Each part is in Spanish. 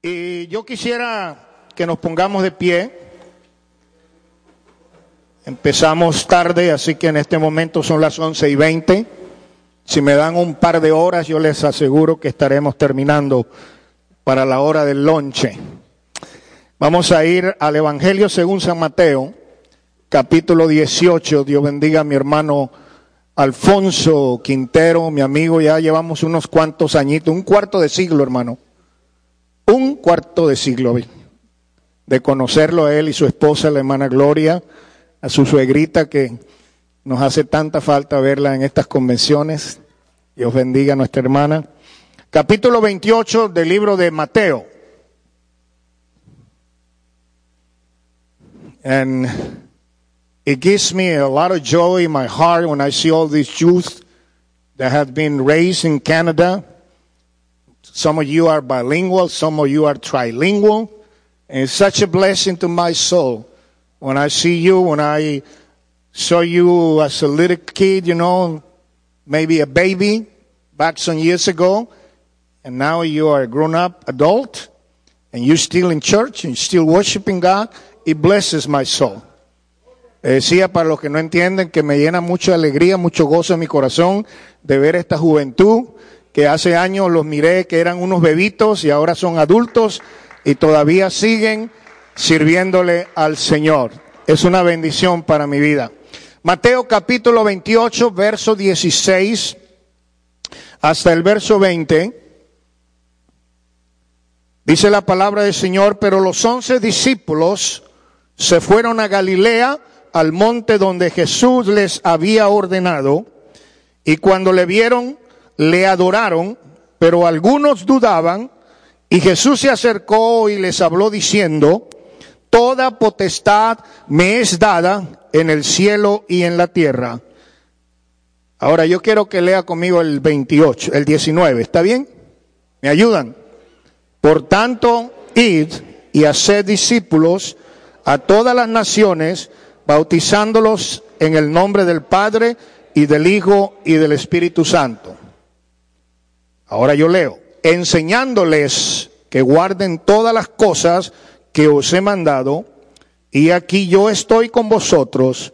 Y yo quisiera que nos pongamos de pie. Empezamos tarde, así que en este momento son las once y veinte. Si me dan un par de horas, yo les aseguro que estaremos terminando para la hora del lonche. Vamos a ir al Evangelio según San Mateo, capítulo 18. Dios bendiga a mi hermano Alfonso Quintero, mi amigo. Ya llevamos unos cuantos añitos, un cuarto de siglo, hermano. Un cuarto de siglo de conocerlo a él y su esposa, la hermana Gloria, a su suegrita que nos hace tanta falta verla en estas convenciones. Dios bendiga a nuestra hermana. Capítulo 28 del libro de Mateo. And it gives me a lot of joy in my heart when I see all these youth that have been raised in Canada. Some of you are bilingual, some of you are trilingual. And it's such a blessing to my soul when I see you, when I saw you as a little kid, you know, maybe a baby back some years ago, and now you are a grown up adult, and you're still in church and still worshiping God. It blesses my soul. Eh, decía para los que no entienden que me llena mucha alegría, mucho gozo en mi corazón de ver esta juventud que hace años los miré que eran unos bebitos y ahora son adultos y todavía siguen sirviéndole al Señor. Es una bendición para mi vida. Mateo capítulo 28, verso 16 hasta el verso 20. Dice la palabra del Señor, pero los once discípulos se fueron a Galilea, al monte donde Jesús les había ordenado, y cuando le vieron, le adoraron, pero algunos dudaban, y Jesús se acercó y les habló diciendo, Toda potestad me es dada en el cielo y en la tierra. Ahora yo quiero que lea conmigo el 28, el 19, ¿está bien? ¿Me ayudan? Por tanto, id y haced discípulos a todas las naciones, bautizándolos en el nombre del Padre y del Hijo y del Espíritu Santo. Ahora yo leo, enseñándoles que guarden todas las cosas que os he mandado, y aquí yo estoy con vosotros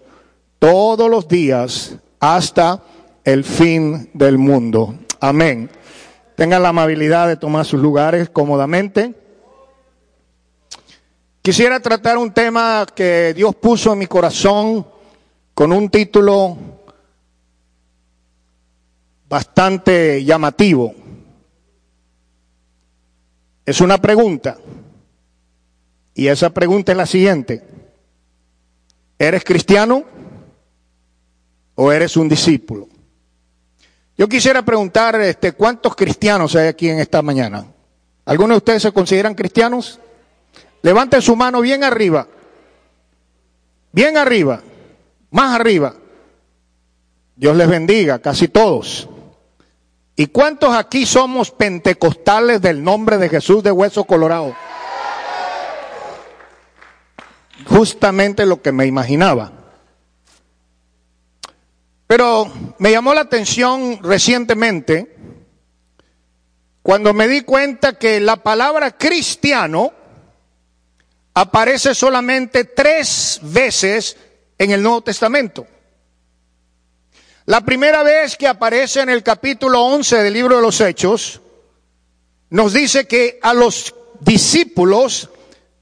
todos los días hasta el fin del mundo. Amén. Tengan la amabilidad de tomar sus lugares cómodamente. Quisiera tratar un tema que Dios puso en mi corazón con un título bastante llamativo. Es una pregunta. Y esa pregunta es la siguiente. ¿Eres cristiano o eres un discípulo? Yo quisiera preguntar, este, ¿cuántos cristianos hay aquí en esta mañana? ¿Algunos de ustedes se consideran cristianos? Levanten su mano bien arriba. Bien arriba. Más arriba. Dios les bendiga, casi todos. ¿Y cuántos aquí somos pentecostales del nombre de Jesús de Hueso Colorado? Justamente lo que me imaginaba. Pero me llamó la atención recientemente cuando me di cuenta que la palabra cristiano aparece solamente tres veces en el Nuevo Testamento. La primera vez que aparece en el capítulo 11 del libro de los Hechos, nos dice que a los discípulos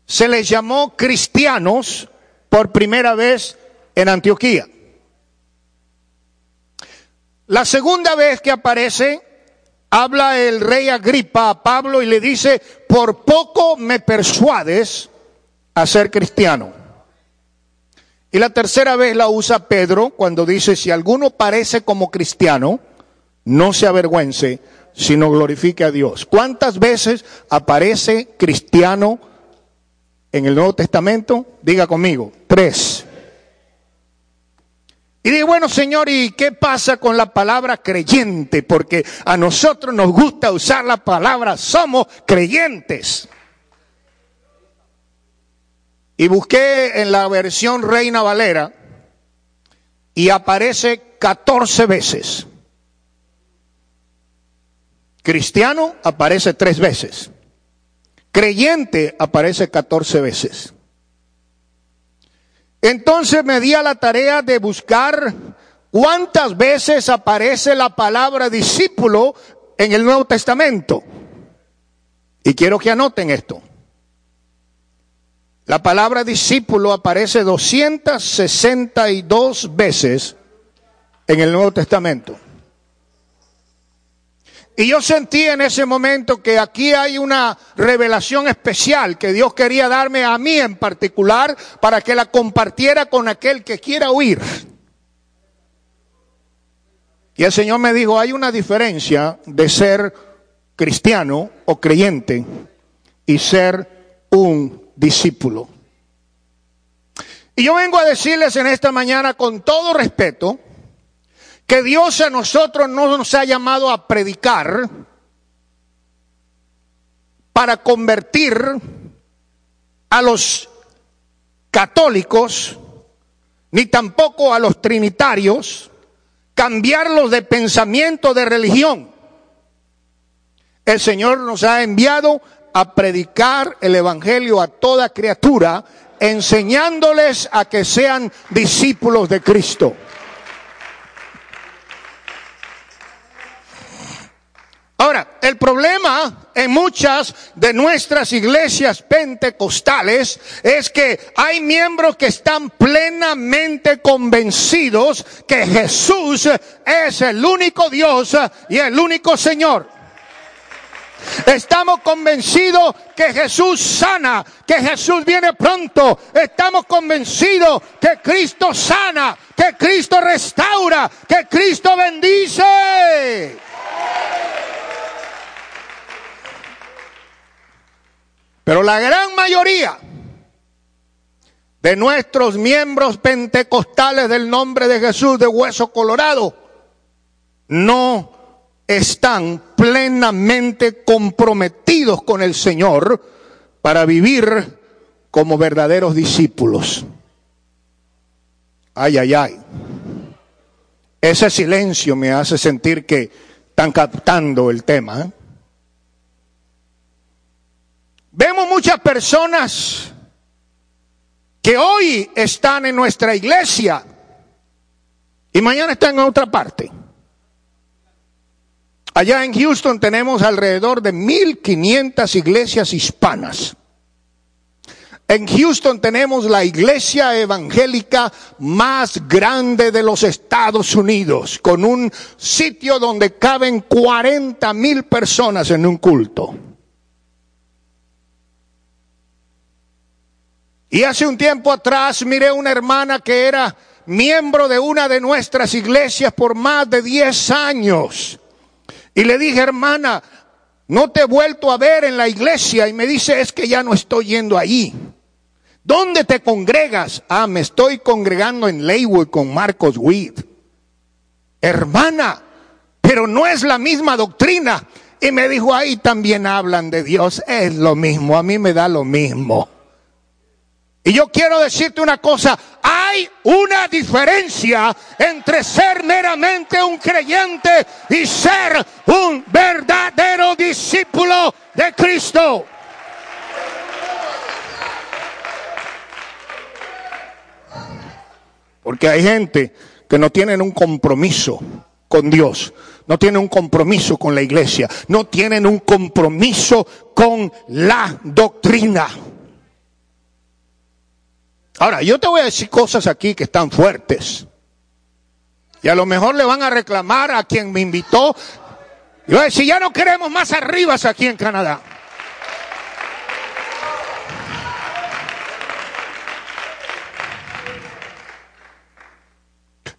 se les llamó cristianos por primera vez en Antioquía. La segunda vez que aparece, habla el rey Agripa a Pablo y le dice, por poco me persuades a ser cristiano. Y la tercera vez la usa Pedro cuando dice, si alguno parece como cristiano, no se avergüence, sino glorifique a Dios. ¿Cuántas veces aparece cristiano en el Nuevo Testamento? Diga conmigo, tres. Y digo, bueno, Señor, ¿y qué pasa con la palabra creyente? Porque a nosotros nos gusta usar la palabra, somos creyentes. Y busqué en la versión Reina Valera y aparece 14 veces. Cristiano aparece tres veces. Creyente aparece 14 veces. Entonces me di a la tarea de buscar cuántas veces aparece la palabra discípulo en el Nuevo Testamento. Y quiero que anoten esto. La palabra discípulo aparece 262 veces en el Nuevo Testamento. Y yo sentí en ese momento que aquí hay una revelación especial que Dios quería darme a mí en particular para que la compartiera con aquel que quiera oír. Y el Señor me dijo, hay una diferencia de ser cristiano o creyente y ser un discípulo. Y yo vengo a decirles en esta mañana con todo respeto, que Dios a nosotros no nos ha llamado a predicar para convertir a los católicos, ni tampoco a los trinitarios, cambiarlos de pensamiento de religión. El Señor nos ha enviado a predicar el Evangelio a toda criatura, enseñándoles a que sean discípulos de Cristo. Ahora, el problema en muchas de nuestras iglesias pentecostales es que hay miembros que están plenamente convencidos que Jesús es el único Dios y el único Señor. Estamos convencidos que Jesús sana, que Jesús viene pronto. Estamos convencidos que Cristo sana, que Cristo restaura, que Cristo bendice. Pero la gran mayoría de nuestros miembros pentecostales del nombre de Jesús de Hueso Colorado no están plenamente comprometidos con el Señor para vivir como verdaderos discípulos. Ay, ay, ay. Ese silencio me hace sentir que están captando el tema. ¿eh? Vemos muchas personas que hoy están en nuestra iglesia y mañana están en otra parte. Allá en Houston tenemos alrededor de 1.500 iglesias hispanas. En Houston tenemos la iglesia evangélica más grande de los Estados Unidos, con un sitio donde caben 40 mil personas en un culto. Y hace un tiempo atrás miré una hermana que era miembro de una de nuestras iglesias por más de 10 años. Y le dije, hermana, no te he vuelto a ver en la iglesia. Y me dice, es que ya no estoy yendo ahí. ¿Dónde te congregas? Ah, me estoy congregando en Leywood con Marcos Witt. Hermana, pero no es la misma doctrina. Y me dijo, ahí también hablan de Dios. Es lo mismo, a mí me da lo mismo. Y yo quiero decirte una cosa, hay una diferencia entre ser meramente un creyente y ser un verdadero discípulo de Cristo. Porque hay gente que no tienen un compromiso con Dios, no tienen un compromiso con la iglesia, no tienen un compromiso con la doctrina. Ahora, yo te voy a decir cosas aquí que están fuertes. Y a lo mejor le van a reclamar a quien me invitó. Y voy a decir, ya no queremos más arribas aquí en Canadá.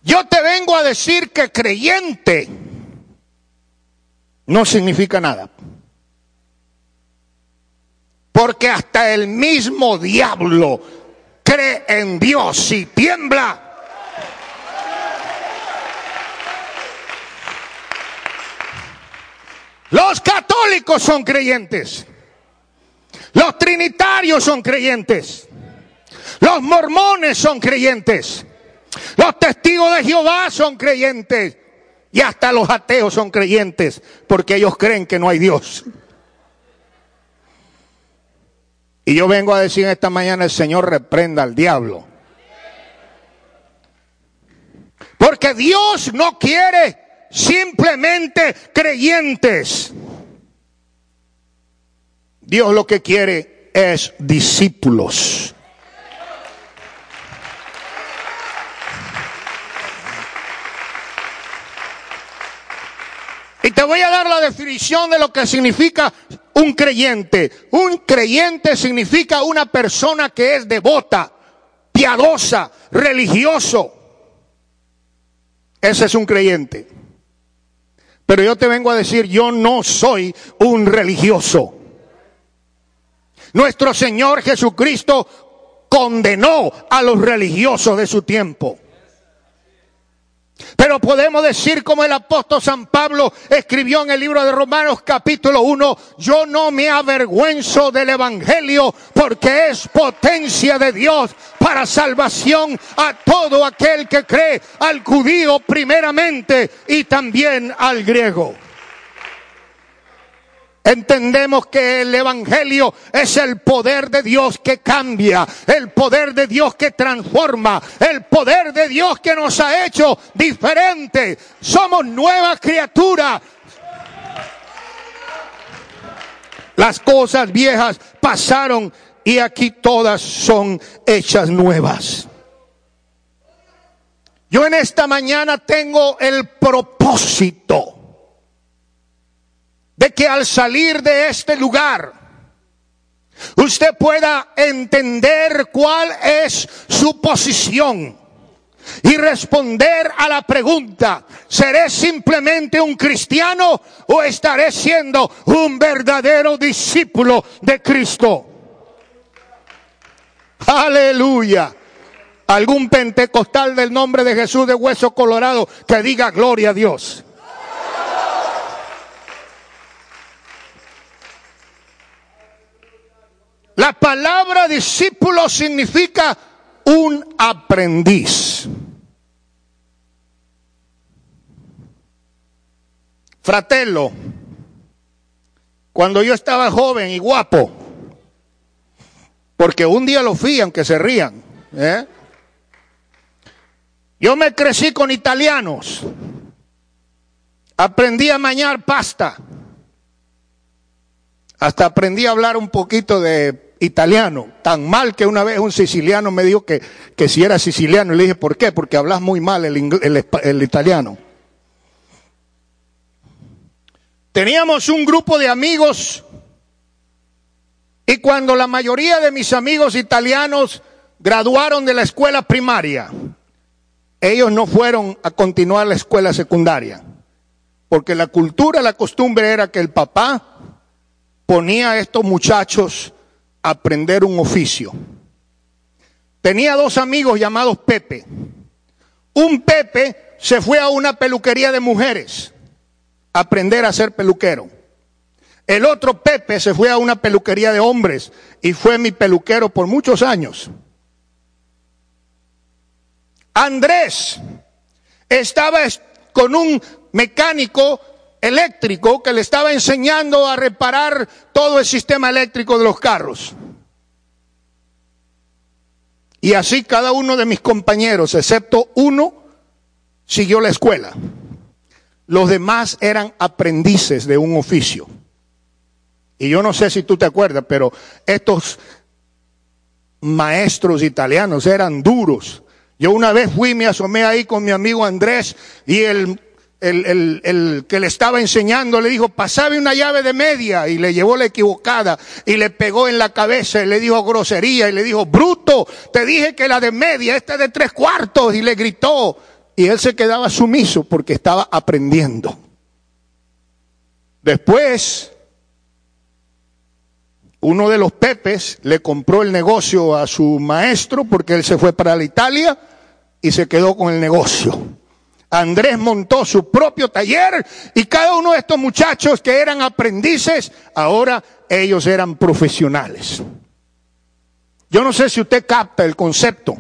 Yo te vengo a decir que creyente no significa nada. Porque hasta el mismo diablo cree en Dios y tiembla. Los católicos son creyentes. Los trinitarios son creyentes. Los mormones son creyentes. Los testigos de Jehová son creyentes. Y hasta los ateos son creyentes porque ellos creen que no hay Dios. Y yo vengo a decir esta mañana, el Señor reprenda al diablo. Porque Dios no quiere simplemente creyentes. Dios lo que quiere es discípulos. Y te voy a dar la definición de lo que significa un creyente. Un creyente significa una persona que es devota, piadosa, religioso. Ese es un creyente. Pero yo te vengo a decir, yo no soy un religioso. Nuestro Señor Jesucristo condenó a los religiosos de su tiempo. Pero podemos decir como el apóstol San Pablo escribió en el libro de Romanos capítulo 1, yo no me avergüenzo del Evangelio porque es potencia de Dios para salvación a todo aquel que cree, al judío primeramente y también al griego. Entendemos que el Evangelio es el poder de Dios que cambia, el poder de Dios que transforma, el poder de Dios que nos ha hecho diferente. Somos nuevas criaturas. Las cosas viejas pasaron y aquí todas son hechas nuevas. Yo en esta mañana tengo el propósito de que al salir de este lugar, usted pueda entender cuál es su posición y responder a la pregunta, ¿seré simplemente un cristiano o estaré siendo un verdadero discípulo de Cristo? Aleluya. Algún pentecostal del nombre de Jesús de Hueso Colorado que diga gloria a Dios. La palabra discípulo significa un aprendiz. Fratello, cuando yo estaba joven y guapo, porque un día lo fui, aunque se rían, ¿eh? yo me crecí con italianos, aprendí a mañar pasta, hasta aprendí a hablar un poquito de italiano, tan mal que una vez un siciliano me dijo que, que si era siciliano, y le dije, ¿por qué? Porque hablas muy mal el, el, italiano. Teníamos un grupo de amigos y cuando la mayoría de mis amigos italianos graduaron de la escuela primaria, ellos no fueron a continuar la escuela secundaria, porque la cultura, la costumbre era que el papá ponía a estos muchachos aprender un oficio. Tenía dos amigos llamados Pepe. Un Pepe se fue a una peluquería de mujeres a aprender a ser peluquero. El otro Pepe se fue a una peluquería de hombres y fue mi peluquero por muchos años. Andrés estaba con un mecánico eléctrico que le estaba enseñando a reparar todo el sistema eléctrico de los carros. Y así cada uno de mis compañeros, excepto uno, siguió la escuela. Los demás eran aprendices de un oficio. Y yo no sé si tú te acuerdas, pero estos maestros italianos eran duros. Yo una vez fui, me asomé ahí con mi amigo Andrés y el el, que le estaba enseñando le dijo, pasame una llave de media y le llevó la equivocada y le pegó en la cabeza y le dijo grosería y le dijo, bruto, te dije que la de media, esta es de tres cuartos y le gritó y él se quedaba sumiso porque estaba aprendiendo. Después, uno de los pepes le compró el negocio a su maestro porque él se fue para la Italia y se quedó con el negocio. Andrés montó su propio taller y cada uno de estos muchachos que eran aprendices, ahora ellos eran profesionales. Yo no sé si usted capta el concepto.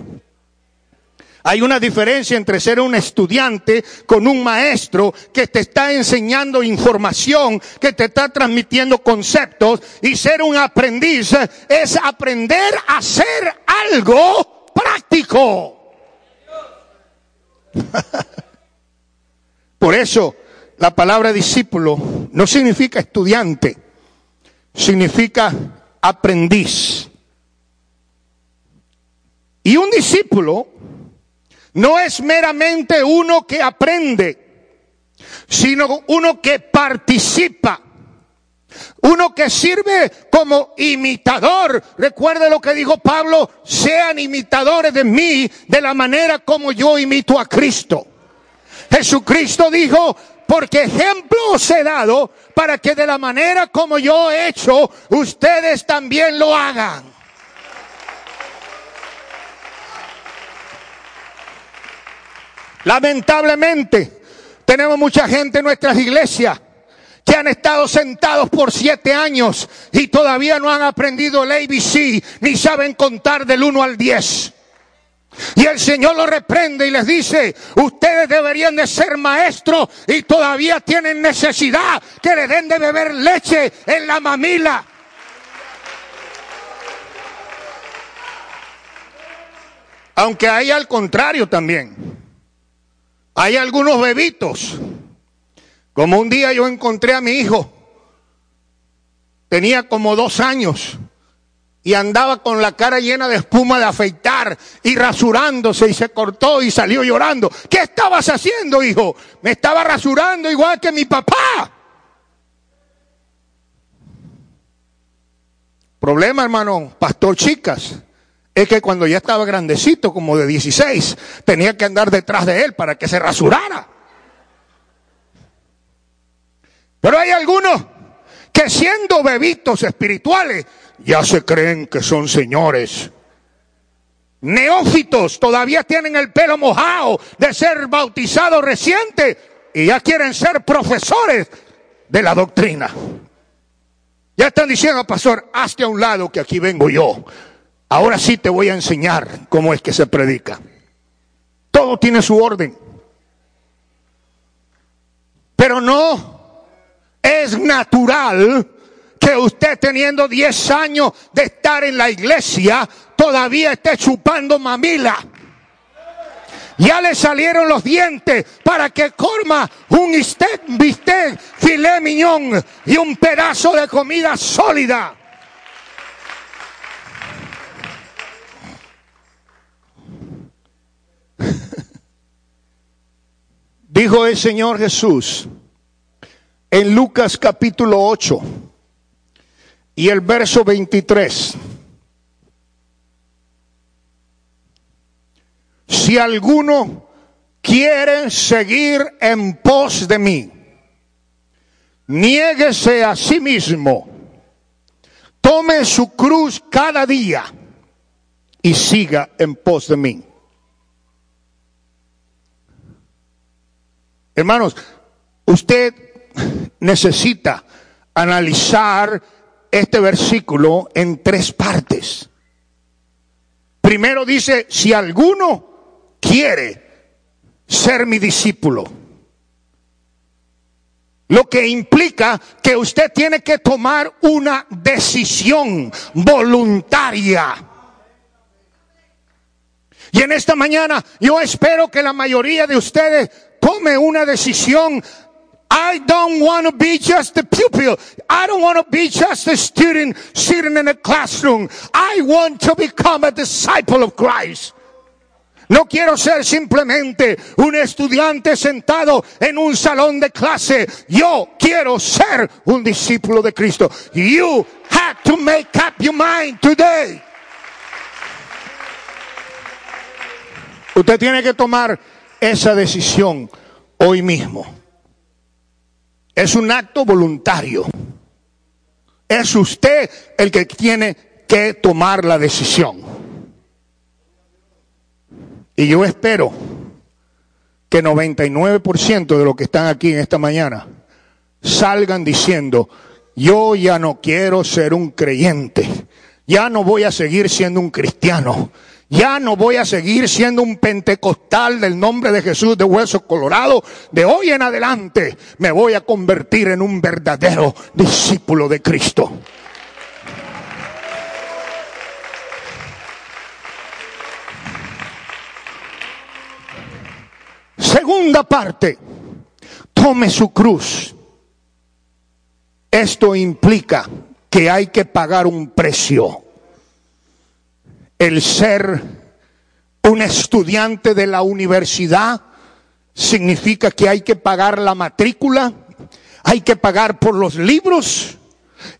Hay una diferencia entre ser un estudiante con un maestro que te está enseñando información, que te está transmitiendo conceptos, y ser un aprendiz es aprender a hacer algo práctico. Por eso la palabra discípulo no significa estudiante, significa aprendiz. Y un discípulo no es meramente uno que aprende, sino uno que participa. Uno que sirve como imitador. Recuerde lo que dijo Pablo, sean imitadores de mí de la manera como yo imito a Cristo. Jesucristo dijo, porque ejemplo os he dado para que de la manera como yo he hecho, ustedes también lo hagan. Lamentablemente, tenemos mucha gente en nuestras iglesias que han estado sentados por siete años y todavía no han aprendido el ABC ni saben contar del 1 al 10. Y el Señor los reprende y les dice, ustedes deberían de ser maestros y todavía tienen necesidad que le den de beber leche en la mamila. Aunque hay al contrario también. Hay algunos bebitos. Como un día yo encontré a mi hijo, tenía como dos años y andaba con la cara llena de espuma de afeitar y rasurándose y se cortó y salió llorando. ¿Qué estabas haciendo, hijo? Me estaba rasurando igual que mi papá. Problema, hermano, pastor chicas es que cuando ya estaba grandecito, como de 16, tenía que andar detrás de él para que se rasurara. Pero hay algunos que siendo bebitos espirituales, ya se creen que son señores. Neófitos todavía tienen el pelo mojado de ser bautizados reciente y ya quieren ser profesores de la doctrina. Ya están diciendo, pastor, hazte a un lado que aquí vengo yo. Ahora sí te voy a enseñar cómo es que se predica. Todo tiene su orden. Pero no es natural que usted teniendo 10 años de estar en la iglesia todavía esté chupando mamila. Ya le salieron los dientes para que coma un bistec, filet miñón y un pedazo de comida sólida. Dijo el Señor Jesús en Lucas capítulo 8 y el verso 23. Si alguno quiere seguir en pos de mí, niéguese a sí mismo, tome su cruz cada día y siga en pos de mí. Hermanos, usted necesita analizar este versículo en tres partes. Primero dice, si alguno quiere ser mi discípulo, lo que implica que usted tiene que tomar una decisión voluntaria. Y en esta mañana yo espero que la mayoría de ustedes tome una decisión. I don't want to be just a pupil. I don't want to be just a student sitting in a classroom. I want to become a disciple of Christ. No quiero ser simplemente un estudiante sentado en un salón de clase. Yo quiero ser un discípulo de Cristo. You have to make up your mind today. Usted tiene que tomar esa decisión hoy mismo. Es un acto voluntario. Es usted el que tiene que tomar la decisión. Y yo espero que 99% de los que están aquí en esta mañana salgan diciendo, yo ya no quiero ser un creyente, ya no voy a seguir siendo un cristiano, Ya no voy a seguir siendo un pentecostal del nombre de Jesús de hueso colorado. De hoy en adelante me voy a convertir en un verdadero discípulo de Cristo. Segunda parte, tome su cruz. Esto implica que hay que pagar un precio. El ser un estudiante de la universidad significa que hay que pagar la matrícula, hay que pagar por los libros.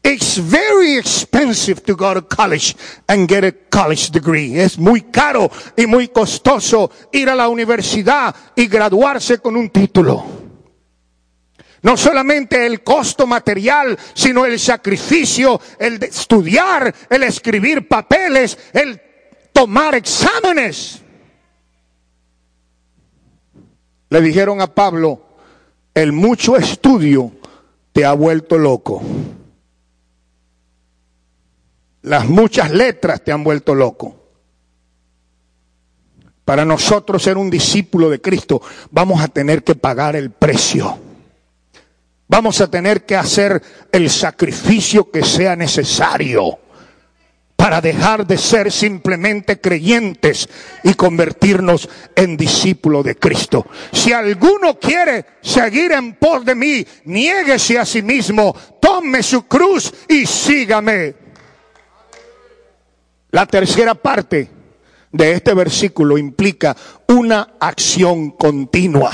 It's very expensive to go to college and get a college degree. Es muy caro y muy costoso ir a la universidad y graduarse con un título. No solamente el costo material, sino el sacrificio, el estudiar, el escribir papeles, el tomar exámenes. Le dijeron a Pablo, el mucho estudio te ha vuelto loco. Las muchas letras te han vuelto loco. Para nosotros ser un discípulo de Cristo, vamos a tener que pagar el precio. Vamos a tener que hacer el sacrificio que sea necesario para dejar de ser simplemente creyentes y convertirnos en discípulos de Cristo. Si alguno quiere seguir en pos de mí, niéguese a sí mismo, tome su cruz y sígame. La tercera parte de este versículo implica una acción continua.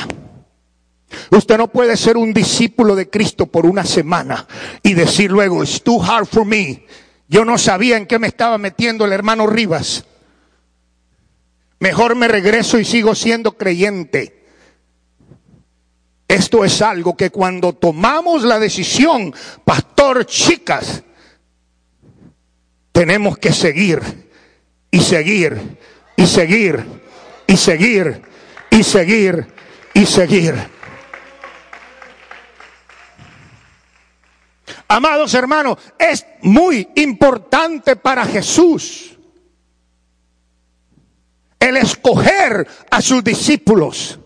Usted no puede ser un discípulo de Cristo por una semana y decir luego, it's too hard for me. Yo no sabía en qué me estaba metiendo el hermano Rivas. Mejor me regreso y sigo siendo creyente. Esto es algo que cuando tomamos la decisión, pastor, chicas, tenemos que seguir y seguir y seguir y seguir y seguir y seguir. Amados hermanos, es muy importante para Jesús el escoger a sus discípulos.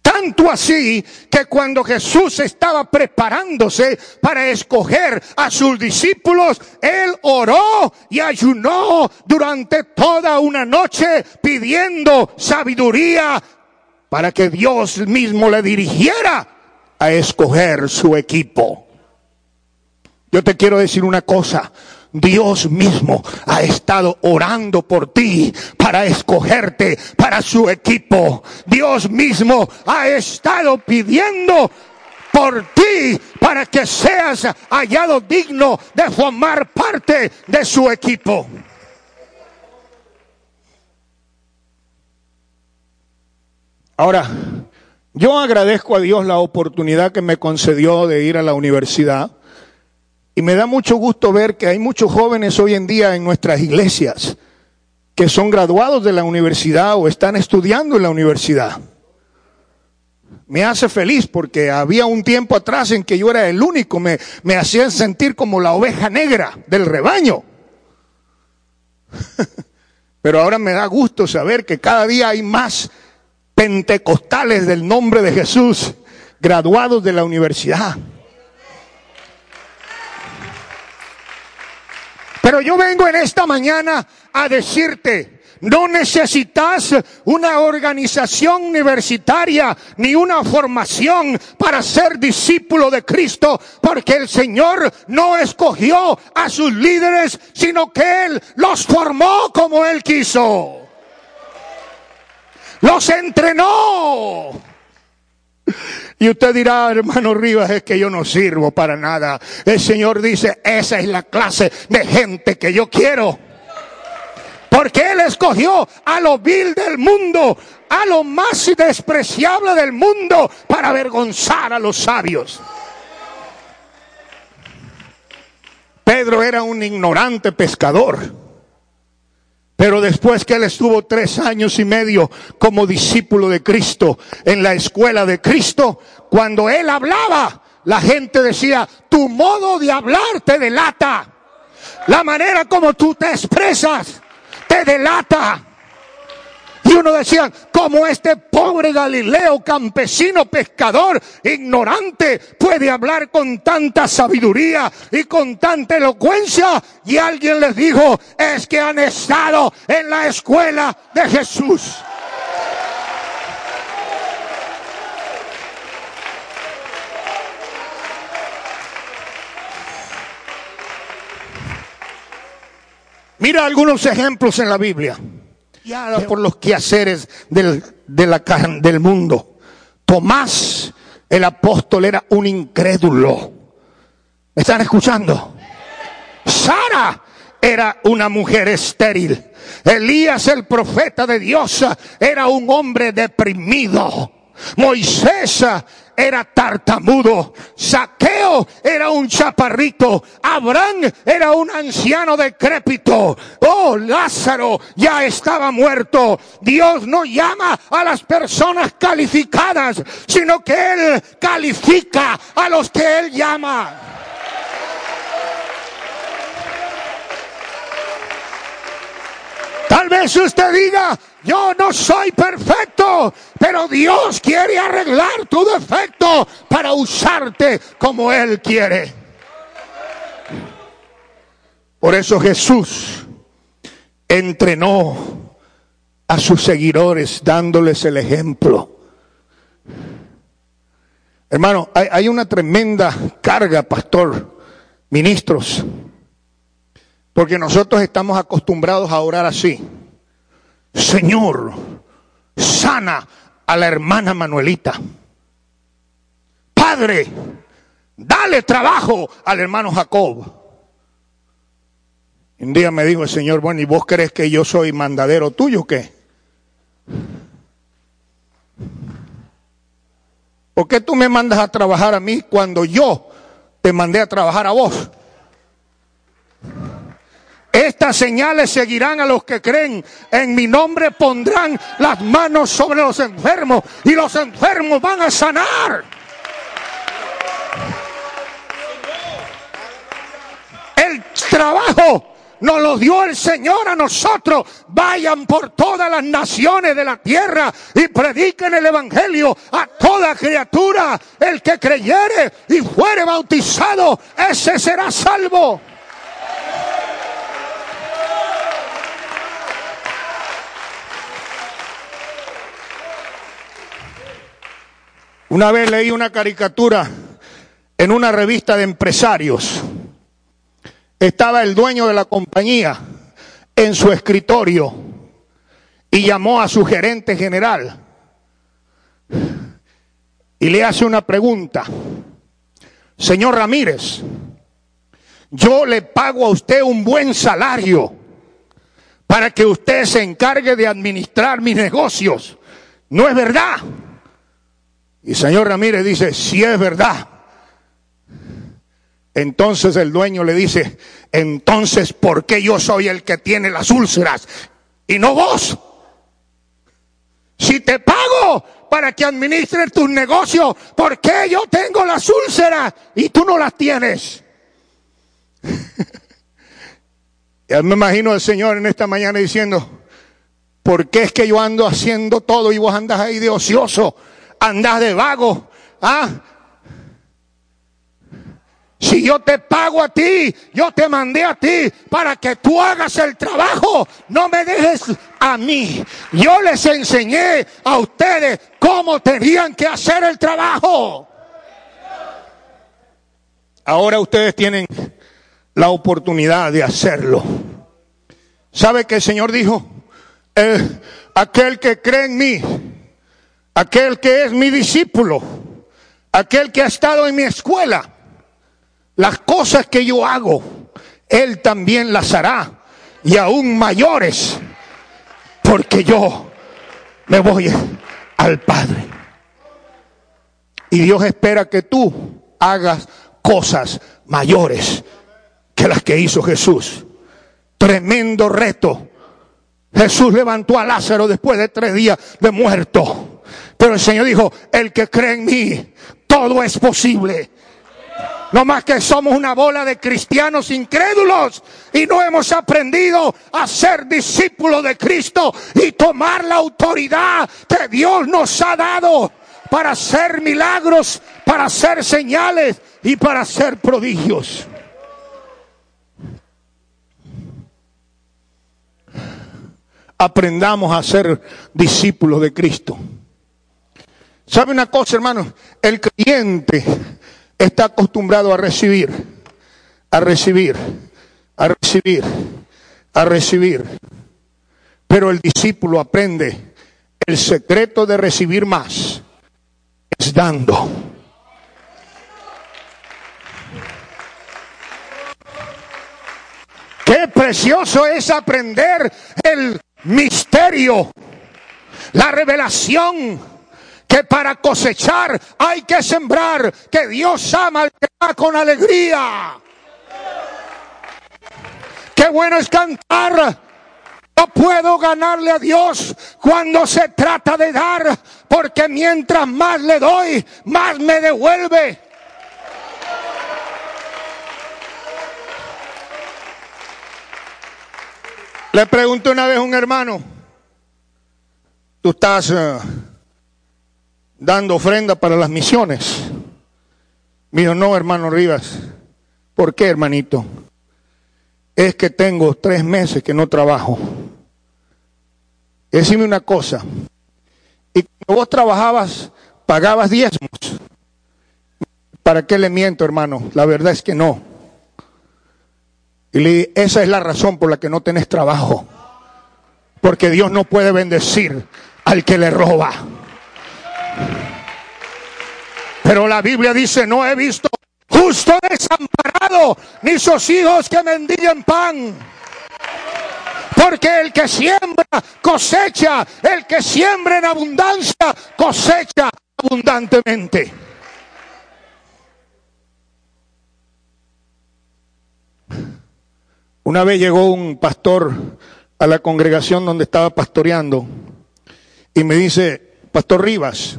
Tanto así que cuando Jesús estaba preparándose para escoger a sus discípulos, Él oró y ayunó durante toda una noche pidiendo sabiduría para que Dios mismo le dirigiera a escoger su equipo. Yo te quiero decir una cosa. Dios mismo ha estado orando por ti para escogerte para su equipo. Dios mismo ha estado pidiendo por ti para que seas hallado digno de formar parte de su equipo. Ahora, yo agradezco a Dios la oportunidad que me concedió de ir a la universidad y me da mucho gusto ver que hay muchos jóvenes hoy en día en nuestras iglesias que son graduados de la universidad o están estudiando en la universidad. Me hace feliz porque había un tiempo atrás en que yo era el único, me, me hacían sentir como la oveja negra del rebaño. Pero ahora me da gusto saber que cada día hay más pentecostales del nombre de Jesús graduados de la universidad. Pero yo vengo en esta mañana a decirte, no necesitas una organización universitaria ni una formación para ser discípulo de Cristo, porque el Señor no escogió a sus líderes, sino que Él los formó como Él quiso. Los entrenó. Y usted dirá, hermano Rivas, es que yo no sirvo para nada. El Señor dice, esa es la clase de gente que yo quiero. Porque Él escogió a lo vil del mundo, a lo más despreciable del mundo, para avergonzar a los sabios. Pedro era un ignorante pescador. Pero después que él estuvo tres años y medio como discípulo de Cristo en la escuela de Cristo, cuando él hablaba, la gente decía, tu modo de hablar te delata. La manera como tú te expresas te delata. Y uno decía, como este pobre Galileo, campesino, pescador, ignorante, puede hablar con tanta sabiduría y con tanta elocuencia. Y alguien les dijo, es que han estado en la escuela de Jesús. Mira algunos ejemplos en la Biblia. Por los quehaceres del, de la, del mundo. Tomás, el apóstol, era un incrédulo. ¿Me están escuchando? Sara era una mujer estéril. Elías, el profeta de Dios, era un hombre deprimido. Moisés era tartamudo, Saqueo era un chaparrito, Abraham era un anciano decrépito, oh Lázaro ya estaba muerto. Dios no llama a las personas calificadas, sino que Él califica a los que Él llama. Tal vez usted diga, yo no soy perfecto, pero Dios quiere arreglar tu defecto para usarte como Él quiere. Por eso Jesús entrenó a sus seguidores dándoles el ejemplo. Hermano, hay, hay una tremenda carga, pastor, ministros, porque nosotros estamos acostumbrados a orar así. Señor, sana a la hermana Manuelita. Padre, dale trabajo al hermano Jacob. Un día me dijo el Señor, bueno, ¿y vos crees que yo soy mandadero tuyo o qué? ¿Por qué tú me mandas a trabajar a mí cuando yo te mandé a trabajar a vos? Estas señales seguirán a los que creen. En mi nombre pondrán las manos sobre los enfermos y los enfermos van a sanar. El trabajo nos lo dio el Señor a nosotros. Vayan por todas las naciones de la tierra y prediquen el Evangelio a toda criatura. El que creyere y fuere bautizado, ese será salvo. Una vez leí una caricatura en una revista de empresarios. Estaba el dueño de la compañía en su escritorio y llamó a su gerente general y le hace una pregunta. Señor Ramírez, yo le pago a usted un buen salario para que usted se encargue de administrar mis negocios. ¿No es verdad? Y señor Ramírez dice, si es verdad. Entonces el dueño le dice, entonces, ¿por qué yo soy el que tiene las úlceras y no vos? Si te pago para que administres tus negocios, ¿por qué yo tengo las úlceras y tú no las tienes? ya me imagino al Señor en esta mañana diciendo, ¿por qué es que yo ando haciendo todo y vos andas ahí de ocioso? Andas de vago. ¿Ah? Si yo te pago a ti, yo te mandé a ti para que tú hagas el trabajo, no me dejes a mí. Yo les enseñé a ustedes cómo tenían que hacer el trabajo. Ahora ustedes tienen la oportunidad de hacerlo. ¿Sabe que el Señor dijo? Eh, aquel que cree en mí, aquel que es mi discípulo, aquel que ha estado en mi escuela, las cosas que yo hago, él también las hará y aún mayores, porque yo me voy al Padre. Y Dios espera que tú hagas cosas mayores que las que hizo Jesús. Tremendo reto. Jesús levantó a Lázaro después de tres días de muerto. Pero el Señor dijo, el que cree en mí, todo es posible. No más que somos una bola de cristianos incrédulos y no hemos aprendido a ser discípulos de Cristo y tomar la autoridad que Dios nos ha dado para hacer milagros, para hacer señales y para hacer prodigios. Aprendamos a ser discípulos de Cristo. ¿Sabe una cosa, hermano? El creyente está acostumbrado a recibir, a recibir, a recibir, a recibir. Pero el discípulo aprende el secreto de recibir más es dando. Qué precioso es aprender el misterio, la revelación que para cosechar hay que sembrar, que Dios ama al que da con alegría. Qué bueno es cantar. No puedo ganarle a Dios cuando se trata de dar, porque mientras más le doy, más me devuelve. Le pregunté una vez a un hermano, tú estás eh, dando ofrenda para las misiones. Dijo, no, hermano Rivas. ¿Por qué, hermanito? Es que tengo tres meses que no trabajo. Decime una cosa. Y cuando vos trabajabas, pagabas diezmos. ¿Para qué le miento, hermano? La verdad es que no. Y le dije, esa es la razón por la que no tenés trabajo. Porque Dios no puede bendecir al que le roba. Pero la Biblia dice, no he visto justo desamparado, ni sus hijos que mendiguen pan. Porque el que siembra cosecha, el que siembra en abundancia cosecha abundantemente. Una vez llegó un pastor a la congregación donde estaba pastoreando y me dice, Pastor Rivas,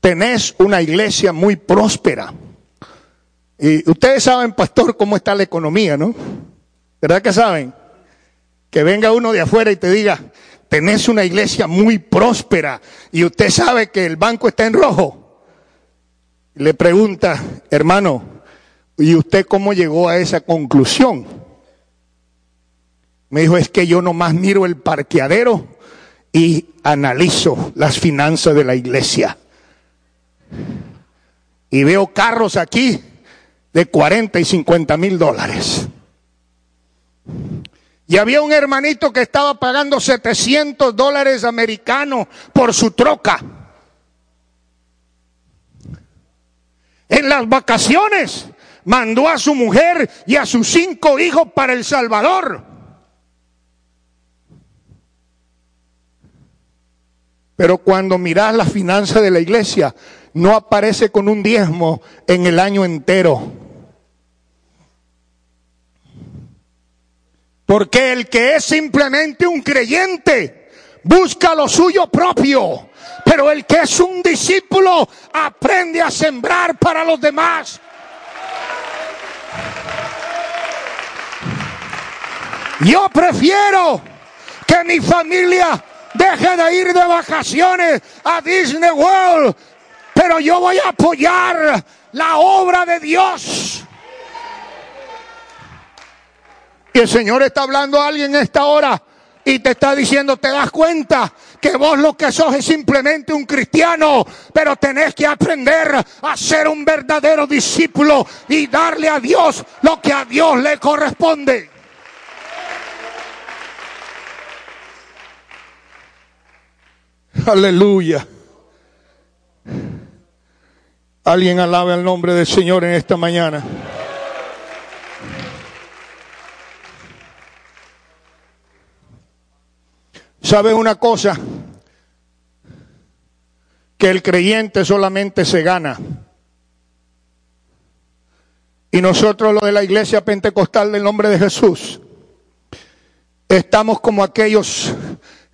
tenés una iglesia muy próspera. Y ustedes saben, pastor, cómo está la economía, ¿no? ¿Verdad que saben? Que venga uno de afuera y te diga, tenés una iglesia muy próspera y usted sabe que el banco está en rojo. Le pregunta, hermano, ¿y usted cómo llegó a esa conclusión? Me dijo, es que yo nomás miro el parqueadero y analizo las finanzas de la iglesia. Y veo carros aquí de 40 y 50 mil dólares. Y había un hermanito que estaba pagando 700 dólares americanos por su troca. En las vacaciones mandó a su mujer y a sus cinco hijos para El Salvador. Pero cuando miras la finanza de la iglesia, no aparece con un diezmo en el año entero. Porque el que es simplemente un creyente busca lo suyo propio. Pero el que es un discípulo aprende a sembrar para los demás. Yo prefiero que mi familia deje de ir de vacaciones a Disney World, pero yo voy a apoyar la obra de Dios. Y el Señor está hablando a alguien en esta hora y te está diciendo, te das cuenta que vos lo que sos es simplemente un cristiano, pero tenés que aprender a ser un verdadero discípulo y darle a Dios lo que a Dios le corresponde. Aleluya. Alguien alabe al nombre del Señor en esta mañana. ¿Sabes una cosa? Que el creyente solamente se gana. Y nosotros, lo de la iglesia pentecostal del nombre de Jesús, estamos como aquellos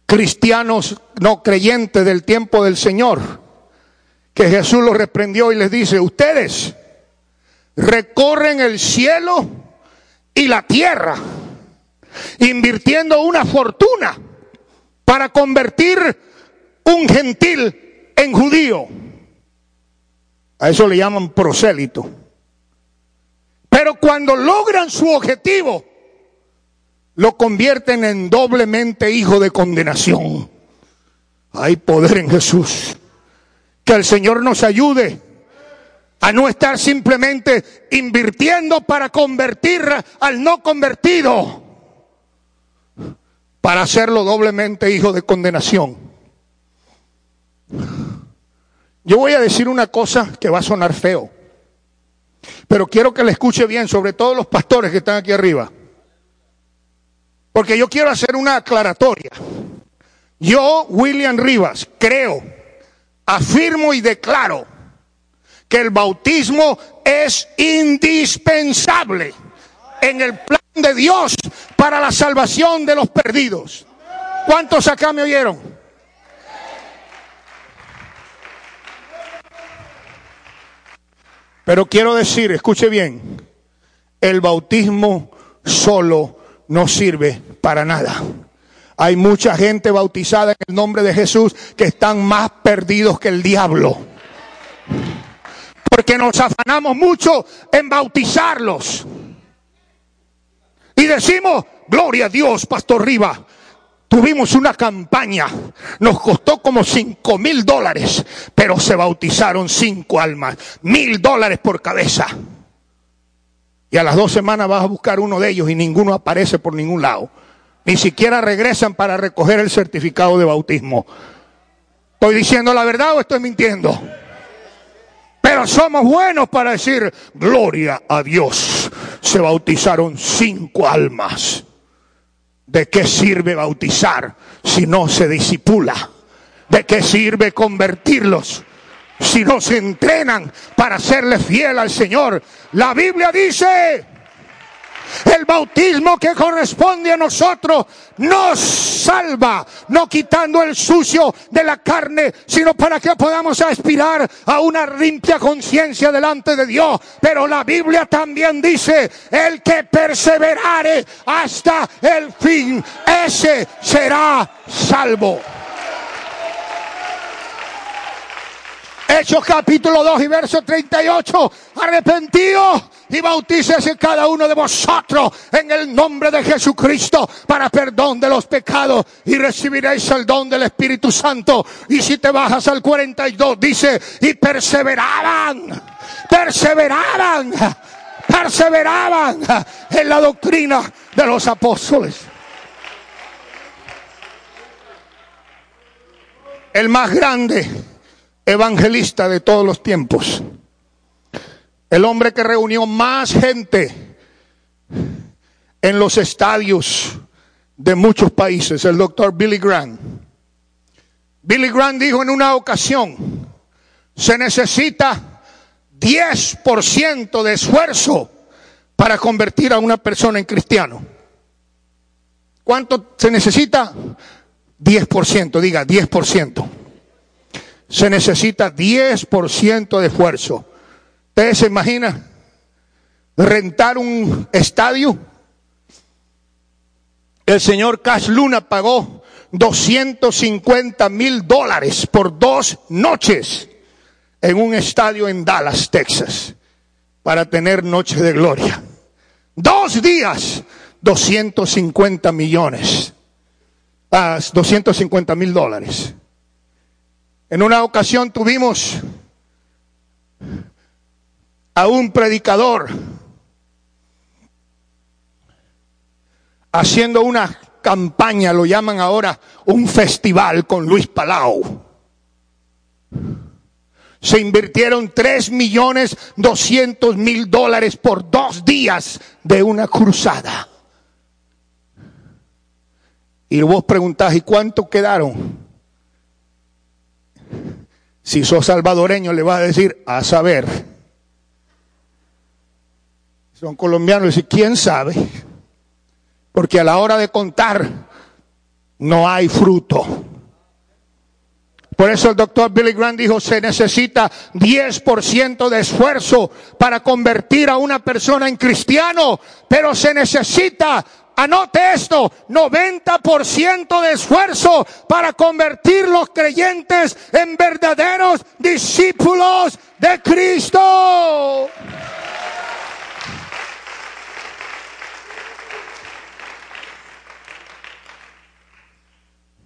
cristianos no creyentes del tiempo del Señor, que Jesús los reprendió y les dice, ustedes recorren el cielo y la tierra, invirtiendo una fortuna para convertir un gentil en judío. A eso le llaman prosélito. Pero cuando logran su objetivo, lo convierten en doblemente hijo de condenación. Hay poder en Jesús. Que el Señor nos ayude a no estar simplemente invirtiendo para convertir al no convertido, para hacerlo doblemente hijo de condenación. Yo voy a decir una cosa que va a sonar feo, pero quiero que le escuche bien, sobre todo los pastores que están aquí arriba, porque yo quiero hacer una aclaratoria. Yo, William Rivas, creo, afirmo y declaro que el bautismo es indispensable en el plan de Dios para la salvación de los perdidos. ¿Cuántos acá me oyeron? Pero quiero decir, escuche bien, el bautismo solo no sirve para nada. Hay mucha gente bautizada en el nombre de Jesús que están más perdidos que el diablo. Porque nos afanamos mucho en bautizarlos. Y decimos, gloria a Dios, Pastor Riva. Tuvimos una campaña, nos costó como cinco mil dólares, pero se bautizaron cinco almas, mil dólares por cabeza. Y a las dos semanas vas a buscar uno de ellos y ninguno aparece por ningún lado. Ni siquiera regresan para recoger el certificado de bautismo. ¿Estoy diciendo la verdad o estoy mintiendo? Pero somos buenos para decir, gloria a Dios. Se bautizaron cinco almas. ¿De qué sirve bautizar si no se disipula? ¿De qué sirve convertirlos si no se entrenan para serle fiel al Señor? La Biblia dice, el bautismo que corresponde a nosotros nos salva, no quitando el sucio de la carne, sino para que podamos aspirar a una limpia conciencia delante de Dios. Pero la Biblia también dice, el que perseverare hasta el fin, ese será salvo. Hechos capítulo 2 y verso 38. Arrepentidos y bautícese cada uno de vosotros en el nombre de Jesucristo para perdón de los pecados y recibiréis el don del Espíritu Santo. Y si te bajas al 42 dice, y perseveraban, perseveraban, perseveraban en la doctrina de los apóstoles. El más grande evangelista de todos los tiempos el hombre que reunió más gente en los estadios de muchos países, el doctor Billy Graham. Billy Graham dijo en una ocasión, se necesita 10% de esfuerzo para convertir a una persona en cristiano. ¿Cuánto se necesita? 10%, diga 10%. Se necesita 10% de esfuerzo. ¿Ustedes se imaginan rentar un estadio? El señor Cash Luna pagó 250 mil dólares por dos noches en un estadio en Dallas, Texas, para tener noche de gloria. Dos días, 250 millones, ah, 250 mil dólares. En una ocasión tuvimos a un predicador haciendo una campaña, lo llaman ahora un festival con Luis Palau. Se invirtieron tres millones doscientos mil dólares por dos días de una cruzada. Y vos preguntás, ¿y cuánto quedaron? Si sos salvadoreño le vas a decir, a saber son colombianos, y quién sabe, porque a la hora de contar no hay fruto. Por eso el doctor Billy Graham dijo, se necesita 10% de esfuerzo para convertir a una persona en cristiano, pero se necesita, anote esto, 90% de esfuerzo para convertir los creyentes en verdaderos discípulos de Cristo.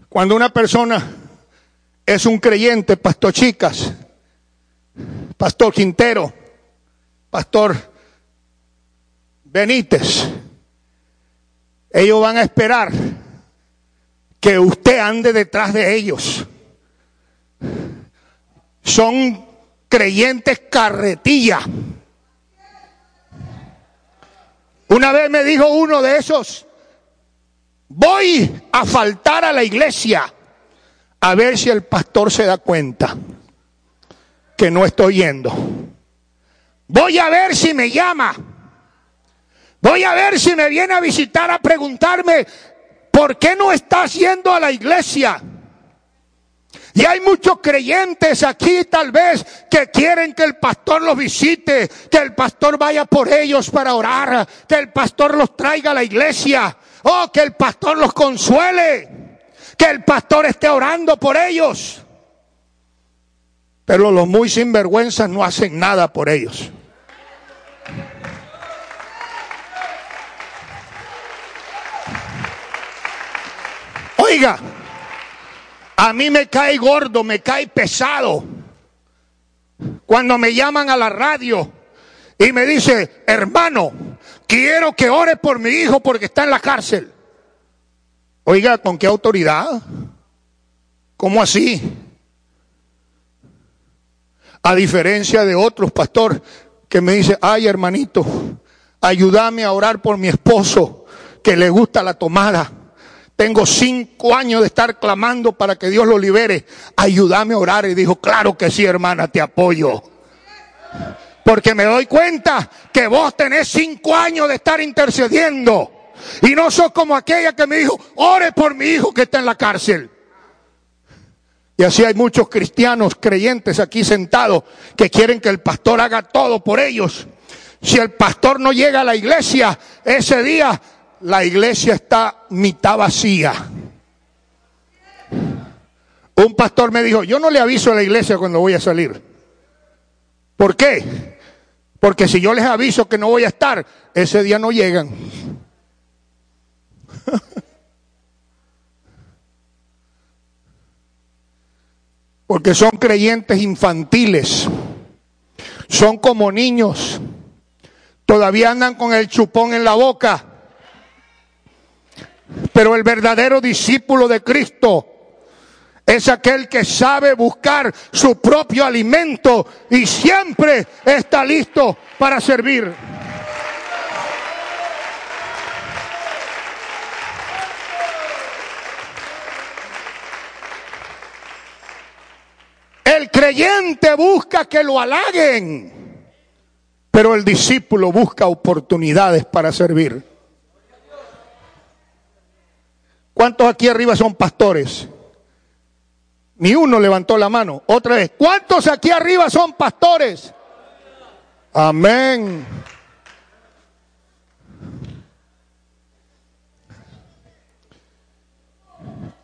Cuando una persona es un creyente, Pastor Chicas, Pastor Quintero, Pastor Benítez, ellos van a esperar que usted ande detrás de ellos. Son creyentes carretilla. Una vez me dijo uno de esos, voy a faltar a la iglesia a ver si el pastor se da cuenta que no estoy yendo. Voy a ver si me llama. Voy a ver si me viene a visitar a preguntarme, ¿por qué no estás yendo a la iglesia? Y hay muchos creyentes aquí tal vez que quieren que el pastor los visite, que el pastor vaya por ellos para orar, que el pastor los traiga a la iglesia, o que el pastor los consuele que el pastor esté orando por ellos. Pero los muy sinvergüenzas no hacen nada por ellos. Oiga, a mí me cae gordo, me cae pesado. Cuando me llaman a la radio y me dice, hermano, quiero que ore por mi hijo porque está en la cárcel. Oiga, ¿con qué autoridad? ¿Cómo así? A diferencia de otros, pastor, que me dice, ay hermanito, ayúdame a orar por mi esposo, que le gusta la tomada. Tengo cinco años de estar clamando para que Dios lo libere. Ayúdame a orar. Y dijo, claro que sí, hermana, te apoyo. Porque me doy cuenta que vos tenés cinco años de estar intercediendo. Y no sos como aquella que me dijo, ore por mi hijo que está en la cárcel. Y así hay muchos cristianos creyentes aquí sentados que quieren que el pastor haga todo por ellos. Si el pastor no llega a la iglesia ese día, la iglesia está mitad vacía. Un pastor me dijo, yo no le aviso a la iglesia cuando voy a salir. ¿Por qué? Porque si yo les aviso que no voy a estar, ese día no llegan. Porque son creyentes infantiles. Son como niños. Todavía andan con el chupón en la boca. Pero el verdadero discípulo de Cristo es aquel que sabe buscar su propio alimento y siempre está listo para servir. El creyente busca que lo halaguen, pero el discípulo busca oportunidades para servir. ¿Cuántos aquí arriba son pastores? Ni uno levantó la mano. Otra vez, ¿cuántos aquí arriba son pastores? Amén.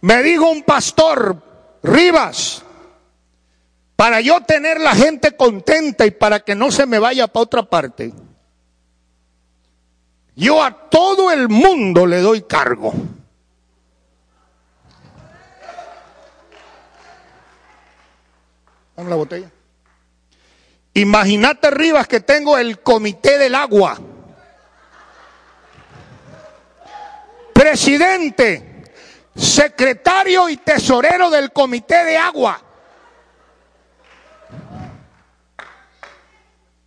Me dijo un pastor, Rivas, para yo tener la gente contenta y para que no se me vaya para otra parte, yo a todo el mundo le doy cargo. Dame la botella. Imagínate, Rivas, que tengo el comité del agua. Presidente, secretario y tesorero del comité de agua.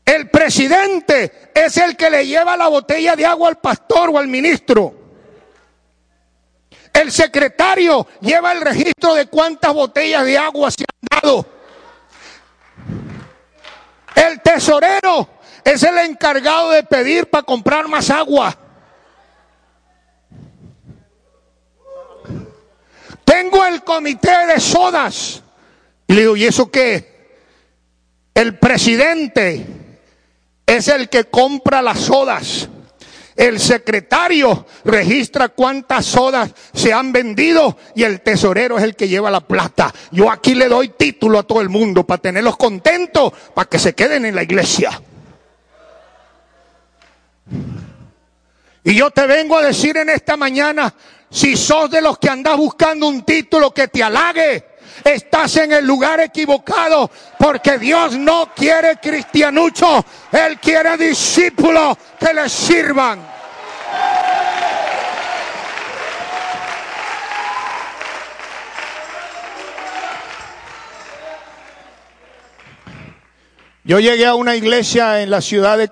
El presidente es el que le lleva la botella de agua al pastor o al ministro. El secretario lleva el registro de cuántas botellas de agua se han dado. El tesorero es el encargado de pedir para comprar más agua. Tengo el comité de sodas Y le digo, ¿y eso qué? El presidente es el que compra las sodas. El secretario registra cuántas sodas se han vendido y el tesorero es el que lleva la plata. Yo aquí le doy título a todo el mundo para tenerlos contentos, para que se queden en la iglesia. Y yo te vengo a decir en esta mañana, si sos de los que andás buscando un título que te halague, estás en el lugar equivocado, porque Dios no quiere cristianucho, Él quiere discípulos que le sirvan. Yo llegué a una iglesia en la ciudad de,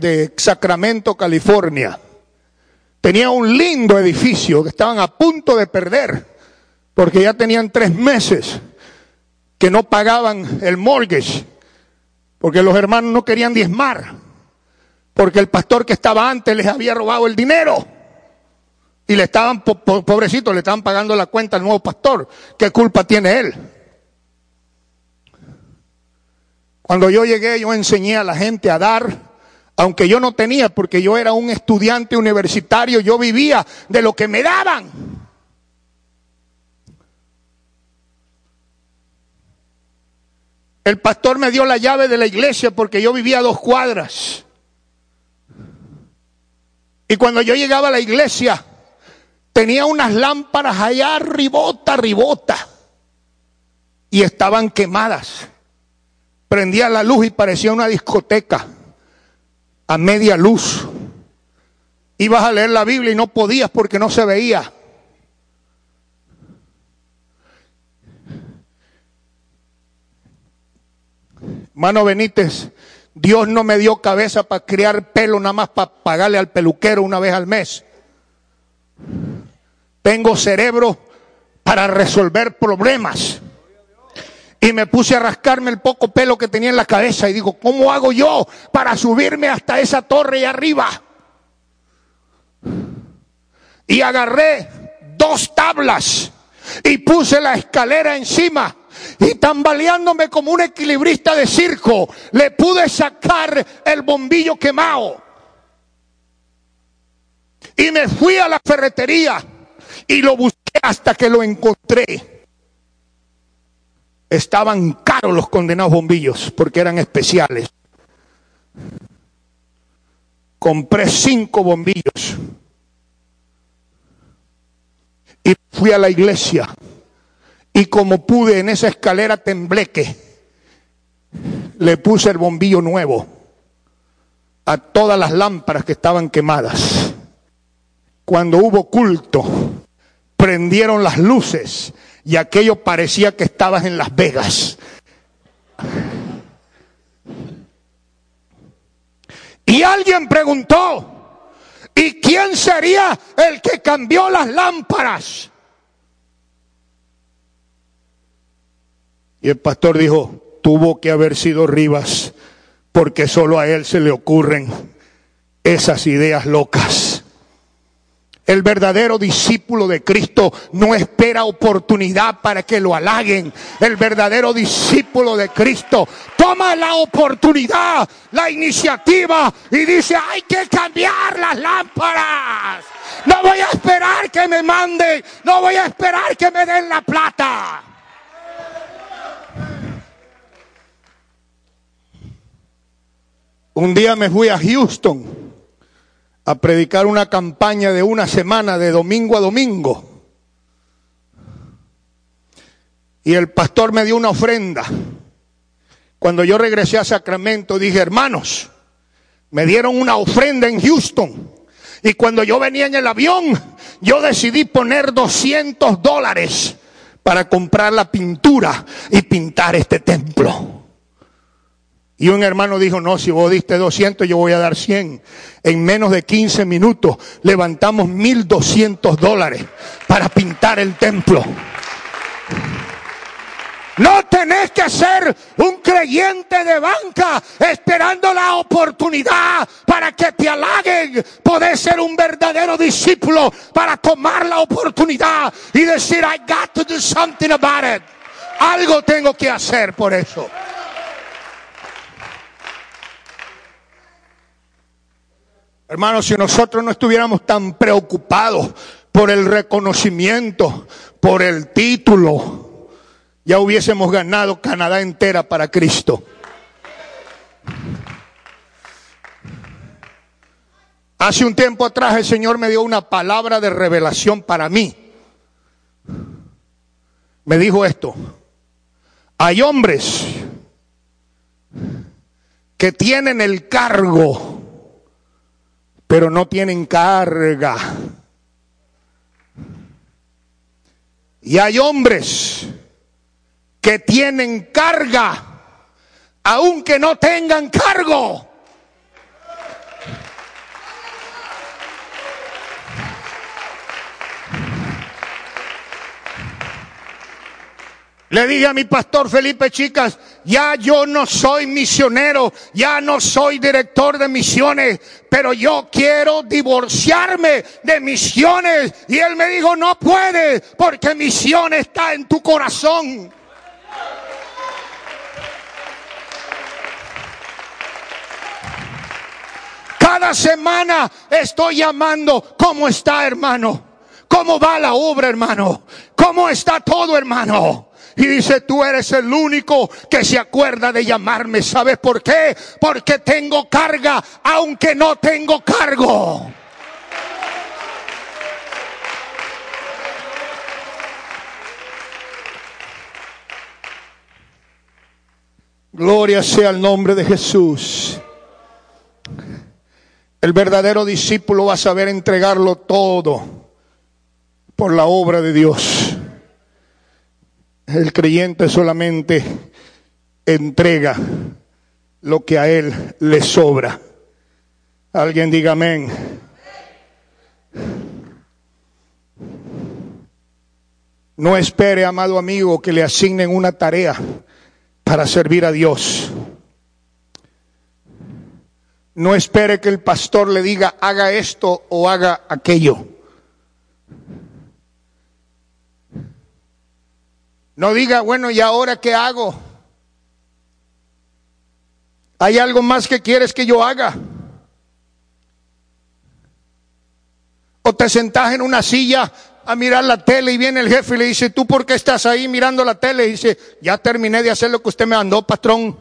de, Sacramento, California. Tenía un lindo edificio que estaban a punto de perder porque ya tenían tres meses que no pagaban el mortgage, porque los hermanos no querían diezmar, porque el pastor que estaba antes les había robado el dinero y le estaban, pobrecitos, le estaban pagando la cuenta al nuevo pastor. ¿Qué culpa tiene él? Cuando yo llegué, yo enseñé a la gente a dar, aunque yo no tenía, porque yo era un estudiante universitario, yo vivía de lo que me daban. El pastor me dio la llave de la iglesia porque yo vivía dos cuadras. Y cuando yo llegaba a la iglesia, tenía unas lámparas allá ribota, ribota. Y estaban quemadas. Prendía la luz y parecía una discoteca. A media luz. Ibas a leer la Biblia y no podías porque no se veía. Mano Benítez, Dios no me dio cabeza para criar pelo nada más para pagarle al peluquero una vez al mes. Tengo cerebro para resolver problemas. Y me puse a rascarme el poco pelo que tenía en la cabeza y digo, ¿cómo hago yo para subirme hasta esa torre y arriba? Y agarré dos tablas y puse la escalera encima y tambaleándome como un equilibrista de circo, le pude sacar el bombillo quemado. Y me fui a la ferretería y lo busqué hasta que lo encontré. Estaban caros los condenados bombillos porque eran especiales. Compré cinco bombillos y fui a la iglesia y como pude en esa escalera tembleque, le puse el bombillo nuevo a todas las lámparas que estaban quemadas. Cuando hubo culto, prendieron las luces y aquello parecía que estabas en Las Vegas. Y alguien preguntó, ¿y quién sería el que cambió las lámparas? Y el pastor dijo, tuvo que haber sido Rivas, porque solo a él se le ocurren esas ideas locas. El verdadero discípulo de Cristo no espera oportunidad para que lo halaguen. El verdadero discípulo de Cristo toma la oportunidad, la iniciativa y dice, hay que cambiar las lámparas. No voy a esperar que me manden, no voy a esperar que me den la plata. Un día me fui a Houston a predicar una campaña de una semana de domingo a domingo. Y el pastor me dio una ofrenda. Cuando yo regresé a Sacramento dije, hermanos, me dieron una ofrenda en Houston. Y cuando yo venía en el avión, yo decidí poner 200 dólares para comprar la pintura y pintar este templo. Y un hermano dijo, no, si vos diste 200, yo voy a dar 100. En menos de 15 minutos levantamos 1200 dólares para pintar el templo. No tenés que ser un creyente de banca esperando la oportunidad para que te halaguen. Podés ser un verdadero discípulo para tomar la oportunidad y decir, I got to do something about it. Algo tengo que hacer por eso. Hermanos, si nosotros no estuviéramos tan preocupados por el reconocimiento, por el título, ya hubiésemos ganado Canadá entera para Cristo. Hace un tiempo atrás el Señor me dio una palabra de revelación para mí. Me dijo esto, hay hombres que tienen el cargo, pero no tienen carga. Y hay hombres que tienen carga, aunque no tengan cargo. Le dije a mi pastor Felipe Chicas, ya yo no soy misionero, ya no soy director de misiones, pero yo quiero divorciarme de misiones. Y él me dijo, no puedes, porque misión está en tu corazón. Cada semana estoy llamando, ¿cómo está hermano? ¿Cómo va la obra hermano? ¿Cómo está todo hermano? Y dice, tú eres el único que se acuerda de llamarme. ¿Sabes por qué? Porque tengo carga, aunque no tengo cargo. Gloria sea el nombre de Jesús. El verdadero discípulo va a saber entregarlo todo por la obra de Dios. El creyente solamente entrega lo que a él le sobra. Alguien diga amén. No espere, amado amigo, que le asignen una tarea para servir a Dios. No espere que el pastor le diga haga esto o haga aquello. No diga, bueno, ¿y ahora qué hago? ¿Hay algo más que quieres que yo haga? O te sentás en una silla a mirar la tele y viene el jefe y le dice, ¿tú por qué estás ahí mirando la tele? Y dice, ya terminé de hacer lo que usted me mandó, patrón.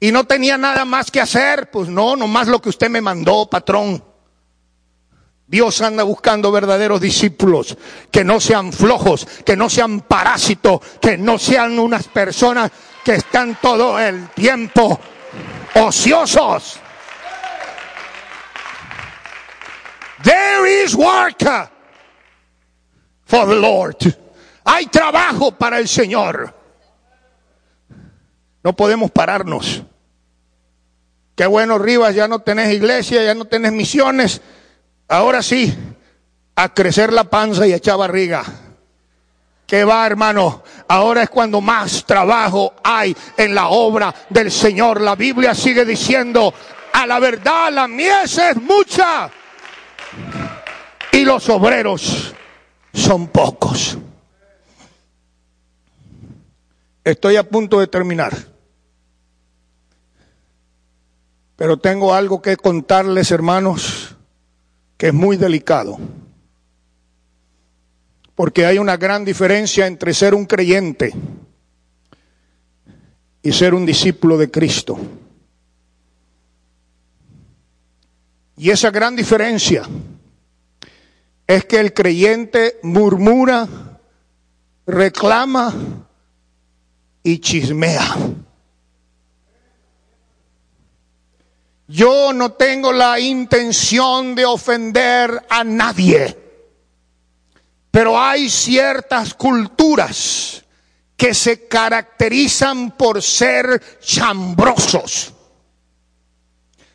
Y no tenía nada más que hacer. Pues no, nomás lo que usted me mandó, patrón. Dios anda buscando verdaderos discípulos que no sean flojos, que no sean parásitos, que no sean unas personas que están todo el tiempo ociosos. There is work for the Lord. Hay trabajo para el Señor. No podemos pararnos. Qué bueno, Rivas, ya no tenés iglesia, ya no tenés misiones Ahora sí, a crecer la panza y a echar barriga. ¿Qué va, hermano? Ahora es cuando más trabajo hay en la obra del Señor. La Biblia sigue diciendo, a la verdad la mies es mucha y los obreros son pocos. Estoy a punto de terminar. Pero tengo algo que contarles, hermanos que es muy delicado. Porque hay una gran diferencia entre ser un creyente y ser un discípulo de Cristo. Y esa gran diferencia es que el creyente murmura, reclama y chismea. Yo no tengo la intención de ofender a nadie, pero hay ciertas culturas que se caracterizan por ser chambrosos.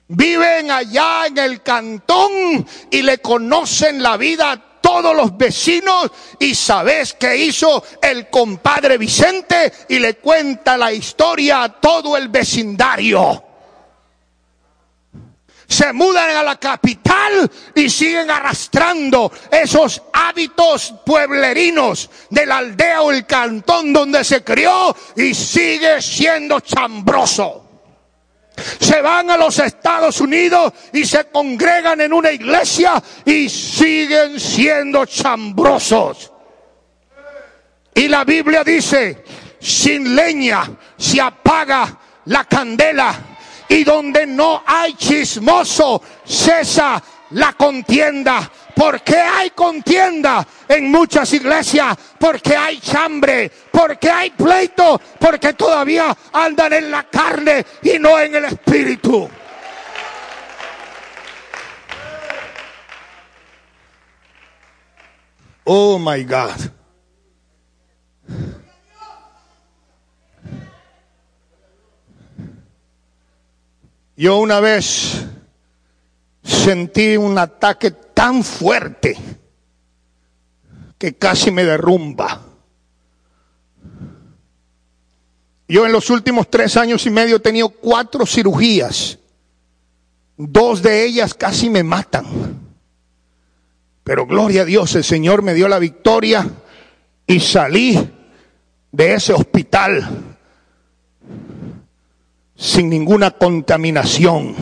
Viven allá en el cantón y le conocen la vida a todos los vecinos y sabes qué hizo el compadre Vicente y le cuenta la historia a todo el vecindario. Se mudan a la capital y siguen arrastrando esos hábitos pueblerinos de la aldea o el cantón donde se crió y sigue siendo chambroso. Se van a los Estados Unidos y se congregan en una iglesia y siguen siendo chambrosos. Y la Biblia dice, sin leña se apaga la candela y donde no hay chismoso cesa la contienda. ¿Por qué hay contienda en muchas iglesias? Porque hay chambre, porque hay pleito, porque todavía andan en la carne y no en el espíritu. Oh my God. Yo una vez sentí un ataque tan fuerte que casi me derrumba. Yo en los últimos tres años y medio he tenido cuatro cirugías. Dos de ellas casi me matan. Pero gloria a Dios, el Señor me dio la victoria y salí de ese hospital sin ninguna contaminación.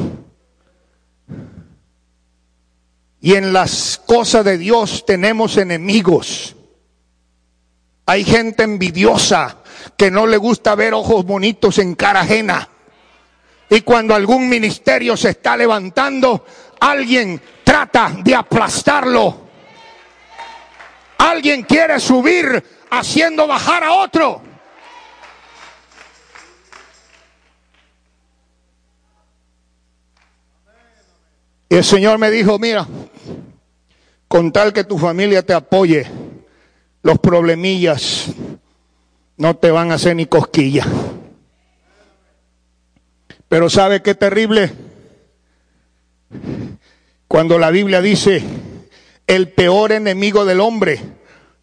Y en las cosas de Dios tenemos enemigos. Hay gente envidiosa que no le gusta ver ojos bonitos en cara ajena. Y cuando algún ministerio se está levantando, alguien trata de aplastarlo. Alguien quiere subir haciendo bajar a otro. Y el Señor me dijo, mira, con tal que tu familia te apoye, los problemillas no te van a hacer ni cosquilla. Pero ¿sabe qué terrible? Cuando la Biblia dice, el peor enemigo del hombre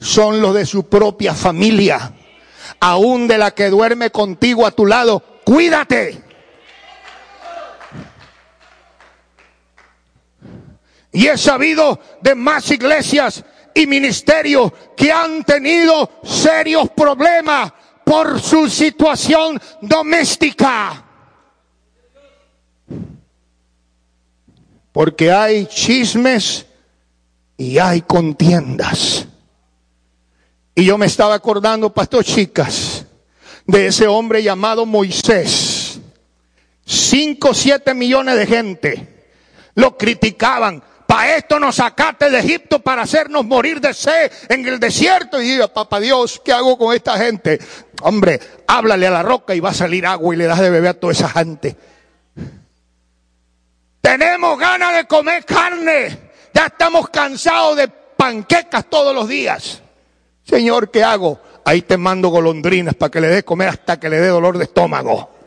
son los de su propia familia, aún de la que duerme contigo a tu lado, cuídate. Y he sabido de más iglesias y ministerios que han tenido serios problemas por su situación doméstica. Porque hay chismes y hay contiendas. Y yo me estaba acordando, pastor chicas, de ese hombre llamado Moisés. Cinco, siete millones de gente lo criticaban, para esto nos sacaste de Egipto para hacernos morir de sed en el desierto. Y digo, papá Dios, ¿qué hago con esta gente? Hombre, háblale a la roca y va a salir agua y le das de beber a toda esa gente. Tenemos ganas de comer carne. Ya estamos cansados de panquecas todos los días. Señor, ¿qué hago? Ahí te mando golondrinas para que le dé comer hasta que le dé dolor de estómago.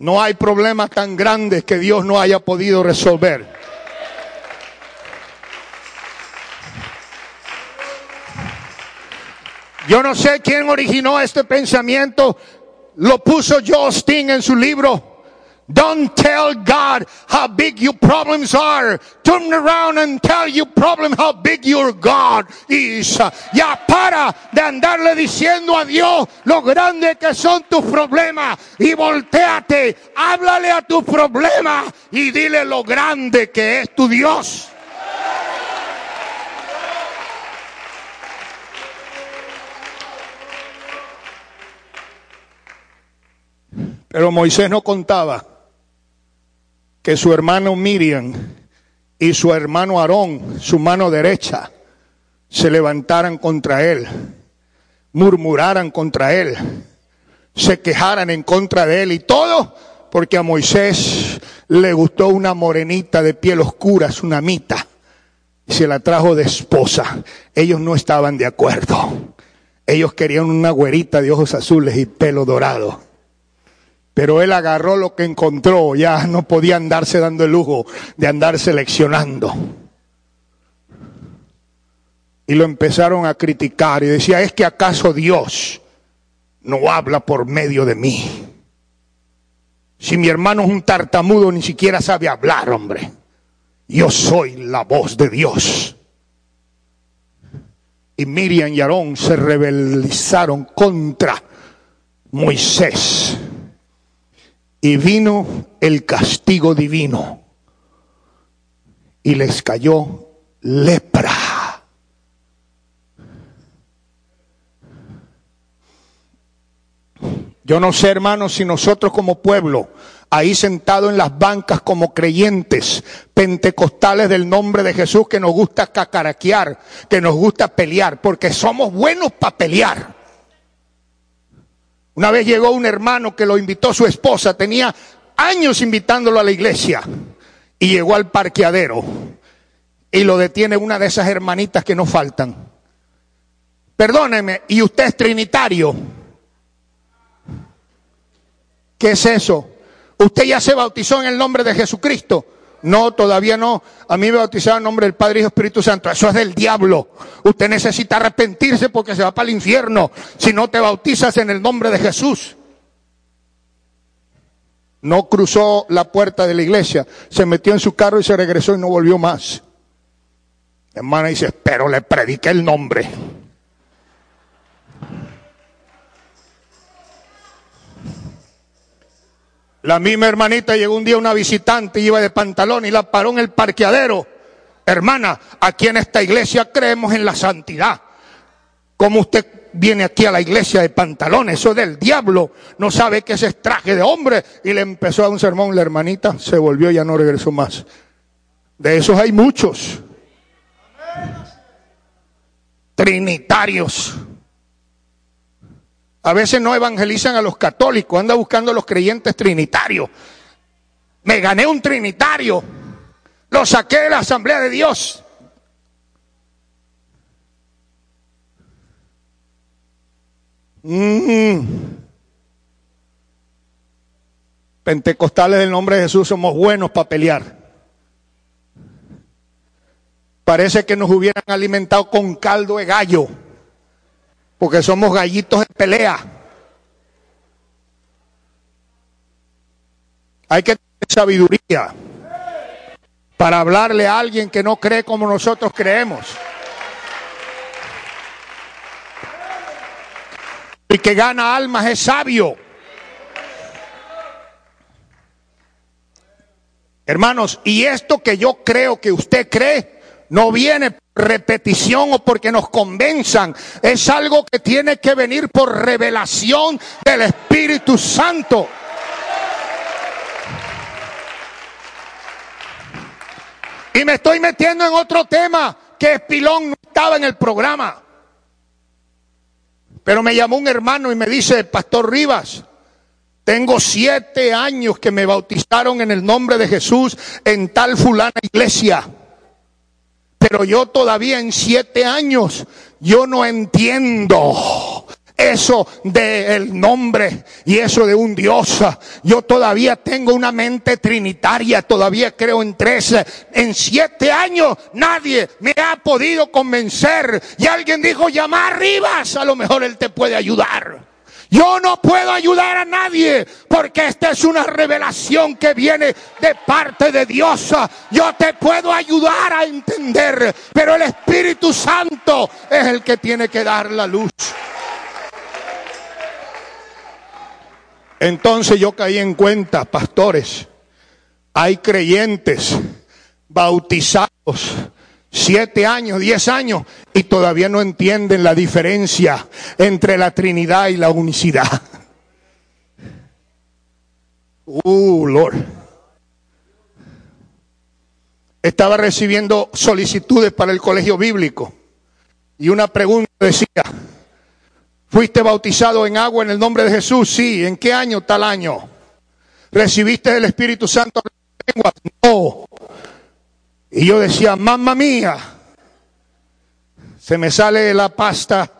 No hay problema tan grande que Dios no haya podido resolver. Yo no sé quién originó este pensamiento. Lo puso Justin en su libro. Don't tell God how big your problems are. Turn around and tell your problem how big your God is. Ya para de andarle diciendo a Dios lo grande que son tus problemas y volteate, háblale a tus problemas y dile lo grande que es tu Dios. Pero Moisés no contaba que su hermano Miriam y su hermano Aarón, su mano derecha, se levantaran contra él, murmuraran contra él, se quejaran en contra de él y todo porque a Moisés le gustó una morenita de piel oscura, una mita, y se la trajo de esposa. Ellos no estaban de acuerdo. Ellos querían una güerita de ojos azules y pelo dorado. Pero él agarró lo que encontró, ya no podía andarse dando el lujo de andar seleccionando. Y lo empezaron a criticar y decía, ¿es que acaso Dios no habla por medio de mí? Si mi hermano es un tartamudo, ni siquiera sabe hablar, hombre. Yo soy la voz de Dios. Y Miriam y Aarón se rebelizaron contra Moisés. Y vino el castigo divino. Y les cayó lepra. Yo no sé, hermanos, si nosotros como pueblo, ahí sentados en las bancas como creyentes pentecostales del nombre de Jesús, que nos gusta cacaraquear, que nos gusta pelear, porque somos buenos para pelear. Una vez llegó un hermano que lo invitó su esposa, tenía años invitándolo a la iglesia, y llegó al parqueadero y lo detiene una de esas hermanitas que no faltan. Perdóneme, ¿y usted es trinitario? ¿Qué es eso? ¿Usted ya se bautizó en el nombre de Jesucristo? No, todavía no. A mí me bautizaron en nombre del Padre y Espíritu Santo. Eso es del diablo. Usted necesita arrepentirse porque se va para el infierno si no te bautizas en el nombre de Jesús. No cruzó la puerta de la iglesia, se metió en su carro y se regresó y no volvió más. hermana dice, pero le prediqué el nombre. La misma hermanita llegó un día una visitante y iba de pantalón y la paró en el parqueadero. Hermana, aquí en esta iglesia creemos en la santidad. ¿Cómo usted viene aquí a la iglesia de pantalones? Eso es del diablo. No sabe que ese es traje de hombre. Y le empezó a un sermón. La hermanita se volvió y ya no regresó más. De esos hay muchos. Trinitarios. A veces no evangelizan a los católicos, anda buscando a los creyentes trinitarios. Me gané un trinitario, lo saqué de la Asamblea de Dios. Mm. Pentecostales del nombre de Jesús somos buenos para pelear. Parece que nos hubieran alimentado con caldo de gallo porque somos gallitos de pelea. Hay que tener sabiduría para hablarle a alguien que no cree como nosotros creemos. El que gana almas es sabio. Hermanos, y esto que yo creo que usted cree, no viene repetición o porque nos convenzan. Es algo que tiene que venir por revelación del Espíritu Santo. Y me estoy metiendo en otro tema que Espilón no estaba en el programa. Pero me llamó un hermano y me dice, Pastor Rivas, tengo siete años que me bautizaron en el nombre de Jesús en tal fulana iglesia. Pero yo todavía en siete años, yo no entiendo eso del nombre y eso de un Dios. Yo todavía tengo una mente trinitaria, todavía creo en tres. En siete años nadie me ha podido convencer. Y alguien dijo, llama arriba, a lo mejor él te puede ayudar. Yo no puedo ayudar a nadie porque esta es una revelación que viene de parte de Dios. Yo te puedo ayudar a entender, pero el Espíritu Santo es el que tiene que dar la luz. Entonces yo caí en cuenta, pastores, hay creyentes bautizados siete años, diez años, y todavía no entienden la diferencia entre la Trinidad y la unicidad. Uh, Lord. Estaba recibiendo solicitudes para el colegio bíblico y una pregunta decía, ¿fuiste bautizado en agua en el nombre de Jesús? Sí, ¿en qué año? Tal año. ¿Recibiste el Espíritu Santo? No. Y yo decía, mamá mía, se me sale la pasta.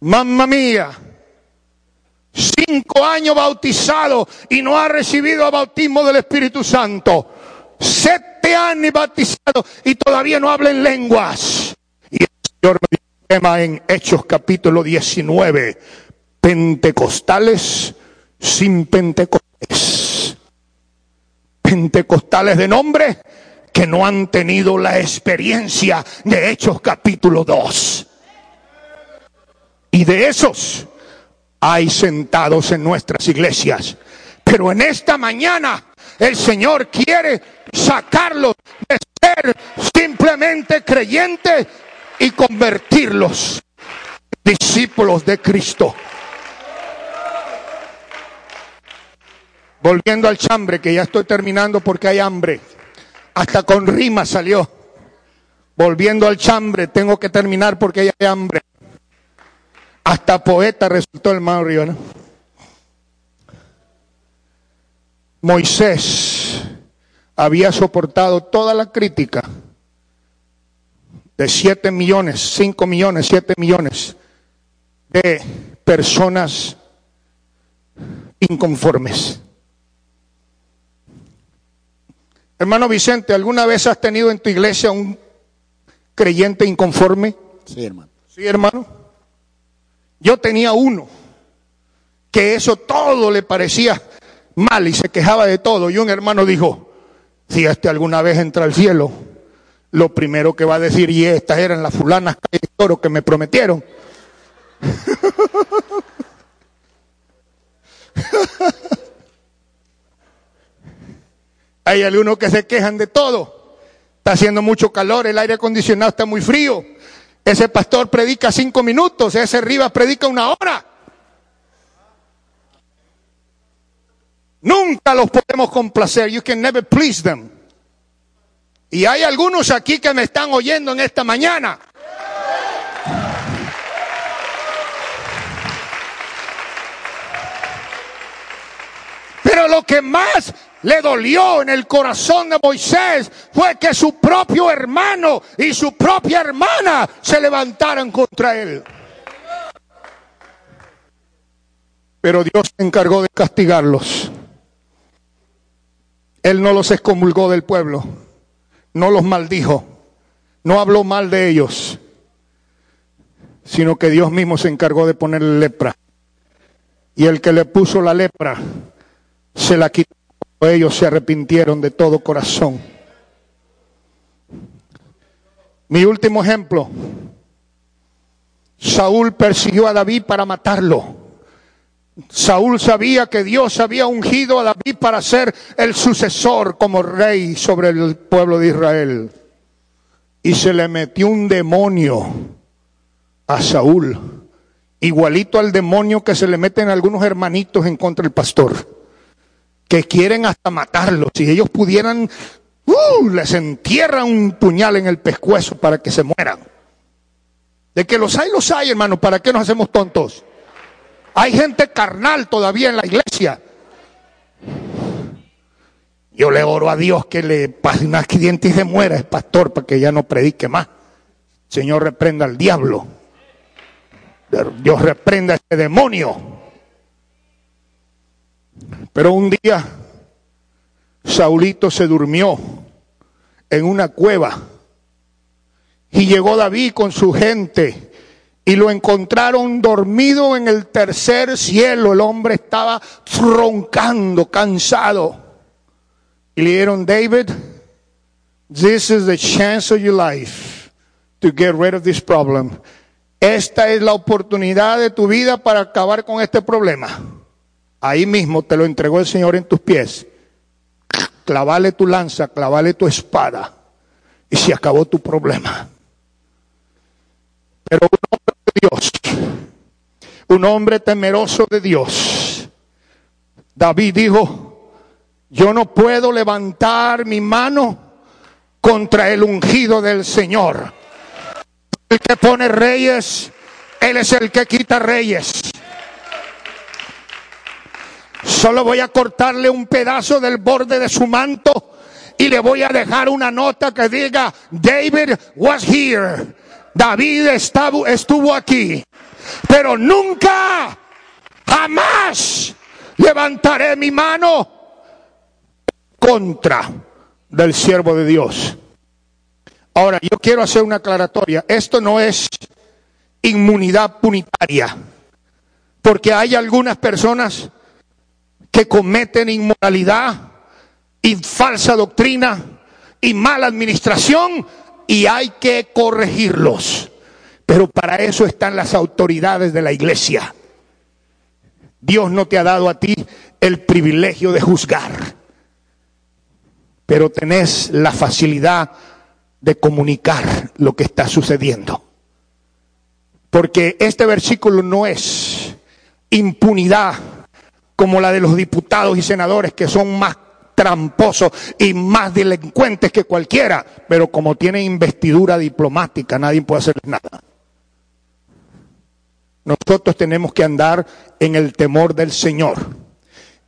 Mamma mía, cinco años bautizado y no ha recibido bautismo del Espíritu Santo. Siete años bautizado y todavía no habla en lenguas. Y el Señor me tema en Hechos capítulo 19. Pentecostales sin Pentecostés. Pentecostales de nombre que no han tenido la experiencia de Hechos capítulo 2. Y de esos hay sentados en nuestras iglesias. Pero en esta mañana el Señor quiere sacarlos de ser simplemente creyentes y convertirlos en discípulos de Cristo. Volviendo al chambre, que ya estoy terminando porque hay hambre. Hasta con rima salió. Volviendo al chambre, tengo que terminar porque hay hambre. Hasta poeta resultó el hermano Rivera. Moisés había soportado toda la crítica de 7 millones, 5 millones, 7 millones de personas inconformes. Hermano Vicente, ¿alguna vez has tenido en tu iglesia un creyente inconforme? Sí, hermano. Sí, hermano. Yo tenía uno que eso todo le parecía mal y se quejaba de todo. Y un hermano dijo, si este alguna vez entra al cielo, lo primero que va a decir, y estas eran las fulanas de toro que me prometieron. Hay algunos que se quejan de todo. Está haciendo mucho calor, el aire acondicionado está muy frío. Ese pastor predica cinco minutos, ese Rivas predica una hora. Nunca los podemos complacer. You can never please them. Y hay algunos aquí que me están oyendo en esta mañana. Pero lo que más le dolió en el corazón de Moisés fue que su propio hermano y su propia hermana se levantaran contra él. Pero Dios se encargó de castigarlos. Él no los excomulgó del pueblo, no los maldijo, no habló mal de ellos, sino que Dios mismo se encargó de ponerle lepra. Y el que le puso la lepra se la quitó. Ellos se arrepintieron de todo corazón. Mi último ejemplo. Saúl persiguió a David para matarlo. Saúl sabía que Dios había ungido a David para ser el sucesor como rey sobre el pueblo de Israel. Y se le metió un demonio a Saúl, igualito al demonio que se le meten algunos hermanitos en contra del pastor que quieren hasta matarlos. Si ellos pudieran, uh, les entierran un puñal en el pescuezo para que se mueran. De que los hay, los hay, hermano. ¿Para qué nos hacemos tontos? Hay gente carnal todavía en la iglesia. Yo le oro a Dios que le pase un accidente y se muera el pastor para que ya no predique más. Señor reprenda al diablo. Dios reprenda a ese demonio. Pero un día Saulito se durmió en una cueva y llegó David con su gente y lo encontraron dormido en el tercer cielo. El hombre estaba roncando, cansado. Y le dijeron, David, this is the chance of your life to get rid of this problem. Esta es la oportunidad de tu vida para acabar con este problema. Ahí mismo te lo entregó el Señor en tus pies. Clavale tu lanza, clavale tu espada. Y se acabó tu problema. Pero un hombre de Dios, un hombre temeroso de Dios, David dijo, yo no puedo levantar mi mano contra el ungido del Señor. El que pone reyes, Él es el que quita reyes. Solo voy a cortarle un pedazo del borde de su manto y le voy a dejar una nota que diga, David was here. David estuvo aquí. Pero nunca, jamás levantaré mi mano contra del siervo de Dios. Ahora, yo quiero hacer una aclaratoria. Esto no es inmunidad punitaria. Porque hay algunas personas que cometen inmoralidad y falsa doctrina y mala administración y hay que corregirlos. Pero para eso están las autoridades de la iglesia. Dios no te ha dado a ti el privilegio de juzgar, pero tenés la facilidad de comunicar lo que está sucediendo. Porque este versículo no es impunidad como la de los diputados y senadores que son más tramposos y más delincuentes que cualquiera, pero como tienen investidura diplomática, nadie puede hacer nada. Nosotros tenemos que andar en el temor del Señor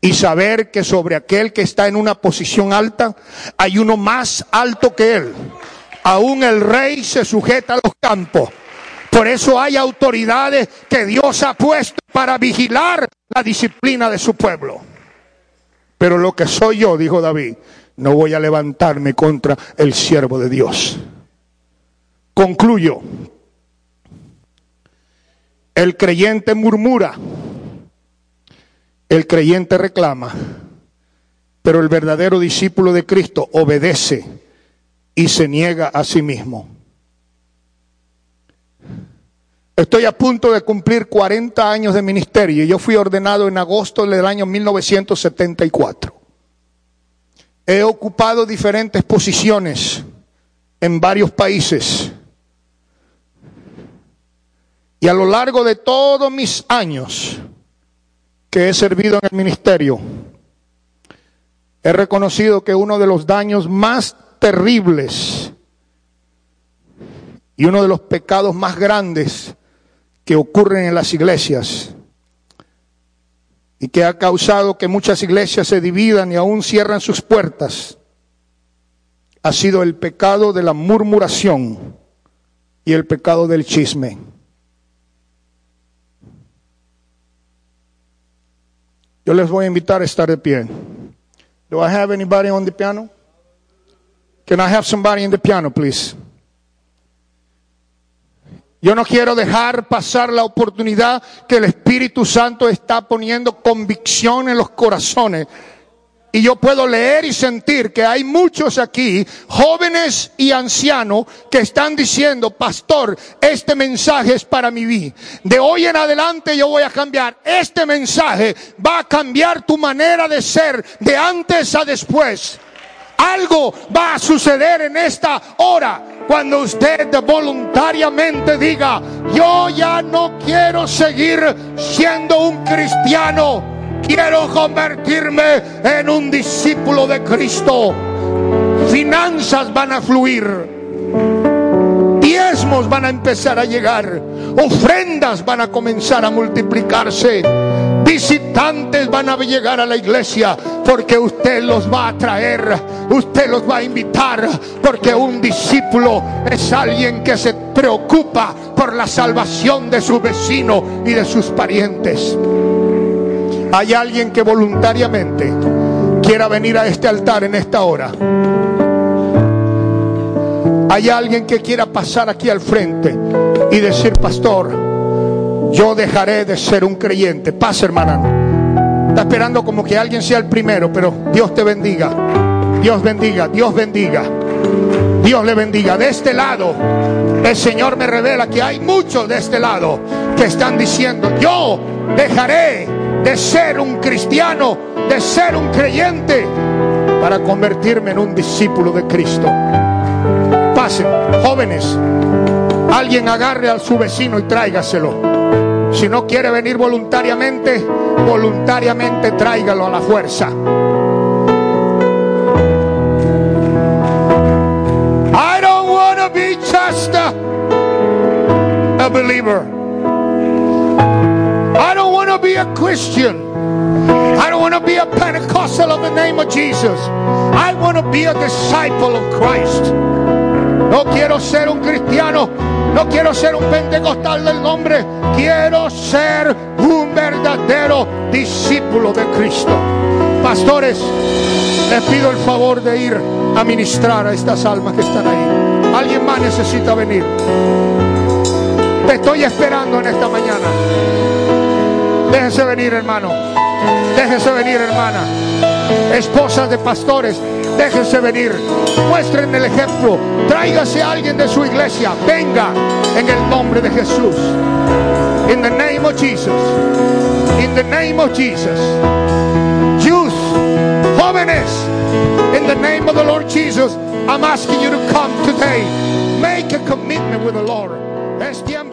y saber que sobre aquel que está en una posición alta hay uno más alto que él. Aún el rey se sujeta a los campos. Por eso hay autoridades que Dios ha puesto para vigilar la disciplina de su pueblo. Pero lo que soy yo, dijo David, no voy a levantarme contra el siervo de Dios. Concluyo. El creyente murmura, el creyente reclama, pero el verdadero discípulo de Cristo obedece y se niega a sí mismo. Estoy a punto de cumplir 40 años de ministerio y yo fui ordenado en agosto del año 1974. He ocupado diferentes posiciones en varios países. Y a lo largo de todos mis años que he servido en el ministerio, he reconocido que uno de los daños más terribles y uno de los pecados más grandes que ocurren en las iglesias y que ha causado que muchas iglesias se dividan y aún cierran sus puertas, ha sido el pecado de la murmuración y el pecado del chisme. Yo les voy a invitar a estar de pie. Do I have anybody on the piano? Can I have somebody in the piano, please? Yo no quiero dejar pasar la oportunidad que el Espíritu Santo está poniendo convicción en los corazones. Y yo puedo leer y sentir que hay muchos aquí, jóvenes y ancianos, que están diciendo, pastor, este mensaje es para mi vida. De hoy en adelante yo voy a cambiar. Este mensaje va a cambiar tu manera de ser de antes a después. Algo va a suceder en esta hora cuando usted voluntariamente diga, yo ya no quiero seguir siendo un cristiano, quiero convertirme en un discípulo de Cristo. Finanzas van a fluir, diezmos van a empezar a llegar, ofrendas van a comenzar a multiplicarse visitantes van a llegar a la iglesia porque usted los va a traer, usted los va a invitar, porque un discípulo es alguien que se preocupa por la salvación de su vecino y de sus parientes. Hay alguien que voluntariamente quiera venir a este altar en esta hora. Hay alguien que quiera pasar aquí al frente y decir, pastor, yo dejaré de ser un creyente. Pasa, hermana. Está esperando como que alguien sea el primero, pero Dios te bendiga. Dios bendiga, Dios bendiga. Dios le bendiga. De este lado, el Señor me revela que hay muchos de este lado que están diciendo, yo dejaré de ser un cristiano, de ser un creyente, para convertirme en un discípulo de Cristo. Pasen, jóvenes, alguien agarre a su vecino y tráigaselo. Si no quiere venir voluntariamente, voluntariamente tráigalo a la fuerza. I don't want to be just a, a believer. I don't want to be a Christian. I don't want to be a Pentecostal of the name of Jesus. I want to be a disciple of Christ. No quiero ser un cristiano no quiero ser un pentecostal del nombre. Quiero ser un verdadero discípulo de Cristo. Pastores, les pido el favor de ir a ministrar a estas almas que están ahí. Alguien más necesita venir. Te estoy esperando en esta mañana. Déjense venir, hermano. Déjese venir, hermana. Esposas de pastores, déjense venir. Muestren el ejemplo. Tráigase a alguien de su iglesia. Venga en el nombre de Jesús. In the name of Jesus. In the name of Jesus. Youth, jóvenes, in the name of the Lord Jesus, I'm asking you to come today. Make a commitment with the Lord. Es tiempo